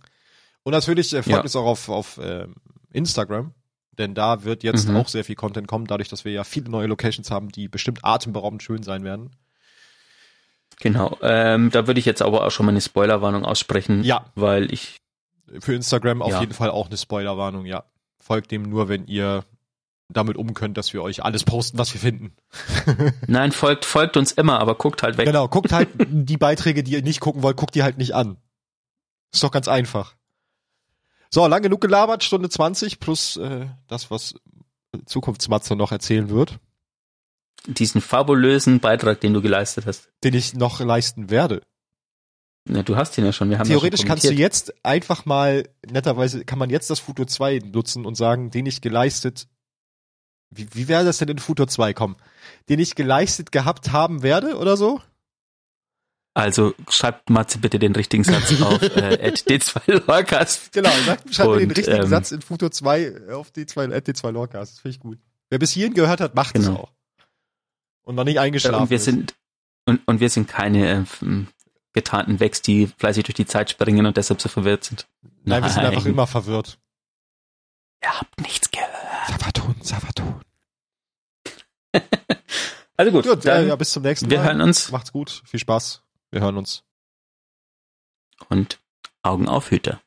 Und natürlich äh, folgt Ja. uns auch auf, auf ähm, Instagram, denn da wird jetzt Mhm. auch sehr viel Content kommen, dadurch, dass wir ja viele neue Locations haben, die bestimmt atemberaubend schön sein werden. Genau. Ähm, da würde ich jetzt aber auch schon mal eine Spoilerwarnung aussprechen, Ja, weil ich für Instagram auf Ja. jeden Fall auch eine Spoilerwarnung, ja. Folgt dem nur, wenn ihr damit um könnt, dass wir euch alles posten, was wir finden. nein folgt folgt uns immer, aber guckt halt weg. Genau, guckt halt die Beiträge, die ihr nicht gucken wollt, guckt die halt nicht an. Ist doch ganz einfach. So, lang genug gelabert, Stunde 20 plus äh, das, was Zukunftsmatze noch erzählen wird, Diesen fabulösen Beitrag, den du geleistet hast. den ich noch leisten werde. Na, du hast ihn ja schon. Wir haben Theoretisch schon kannst du jetzt einfach mal, netterweise kann man jetzt das Futur 2 nutzen und sagen, den ich geleistet, wie, wie wäre das denn in Futur 2 kommen? Den ich geleistet gehabt haben werde oder so? Also schreibt Matze bitte den richtigen Satz auf äh, at d2lorcast. Genau, sag, schreib mir den richtigen ähm, Satz in Futur 2 auf D2, at D2 Lawcast. Das finde ich gut. Wer bis hierhin gehört hat, macht es Genau. auch. Und noch nicht eingeschlafen Und wir ist. sind und, und wir sind keine äh, getarnten Wächs, die fleißig durch die Zeit springen und deshalb so verwirrt sind. Nein, wir sind Nein. einfach immer verwirrt. Ihr habt nichts gehört. Savatun, Savatun. Also gut, Gut, dann, äh, ja, bis zum nächsten wir Mal. hören uns Macht's gut. Viel Spaß. Wir hören uns. und Augen auf Hüter.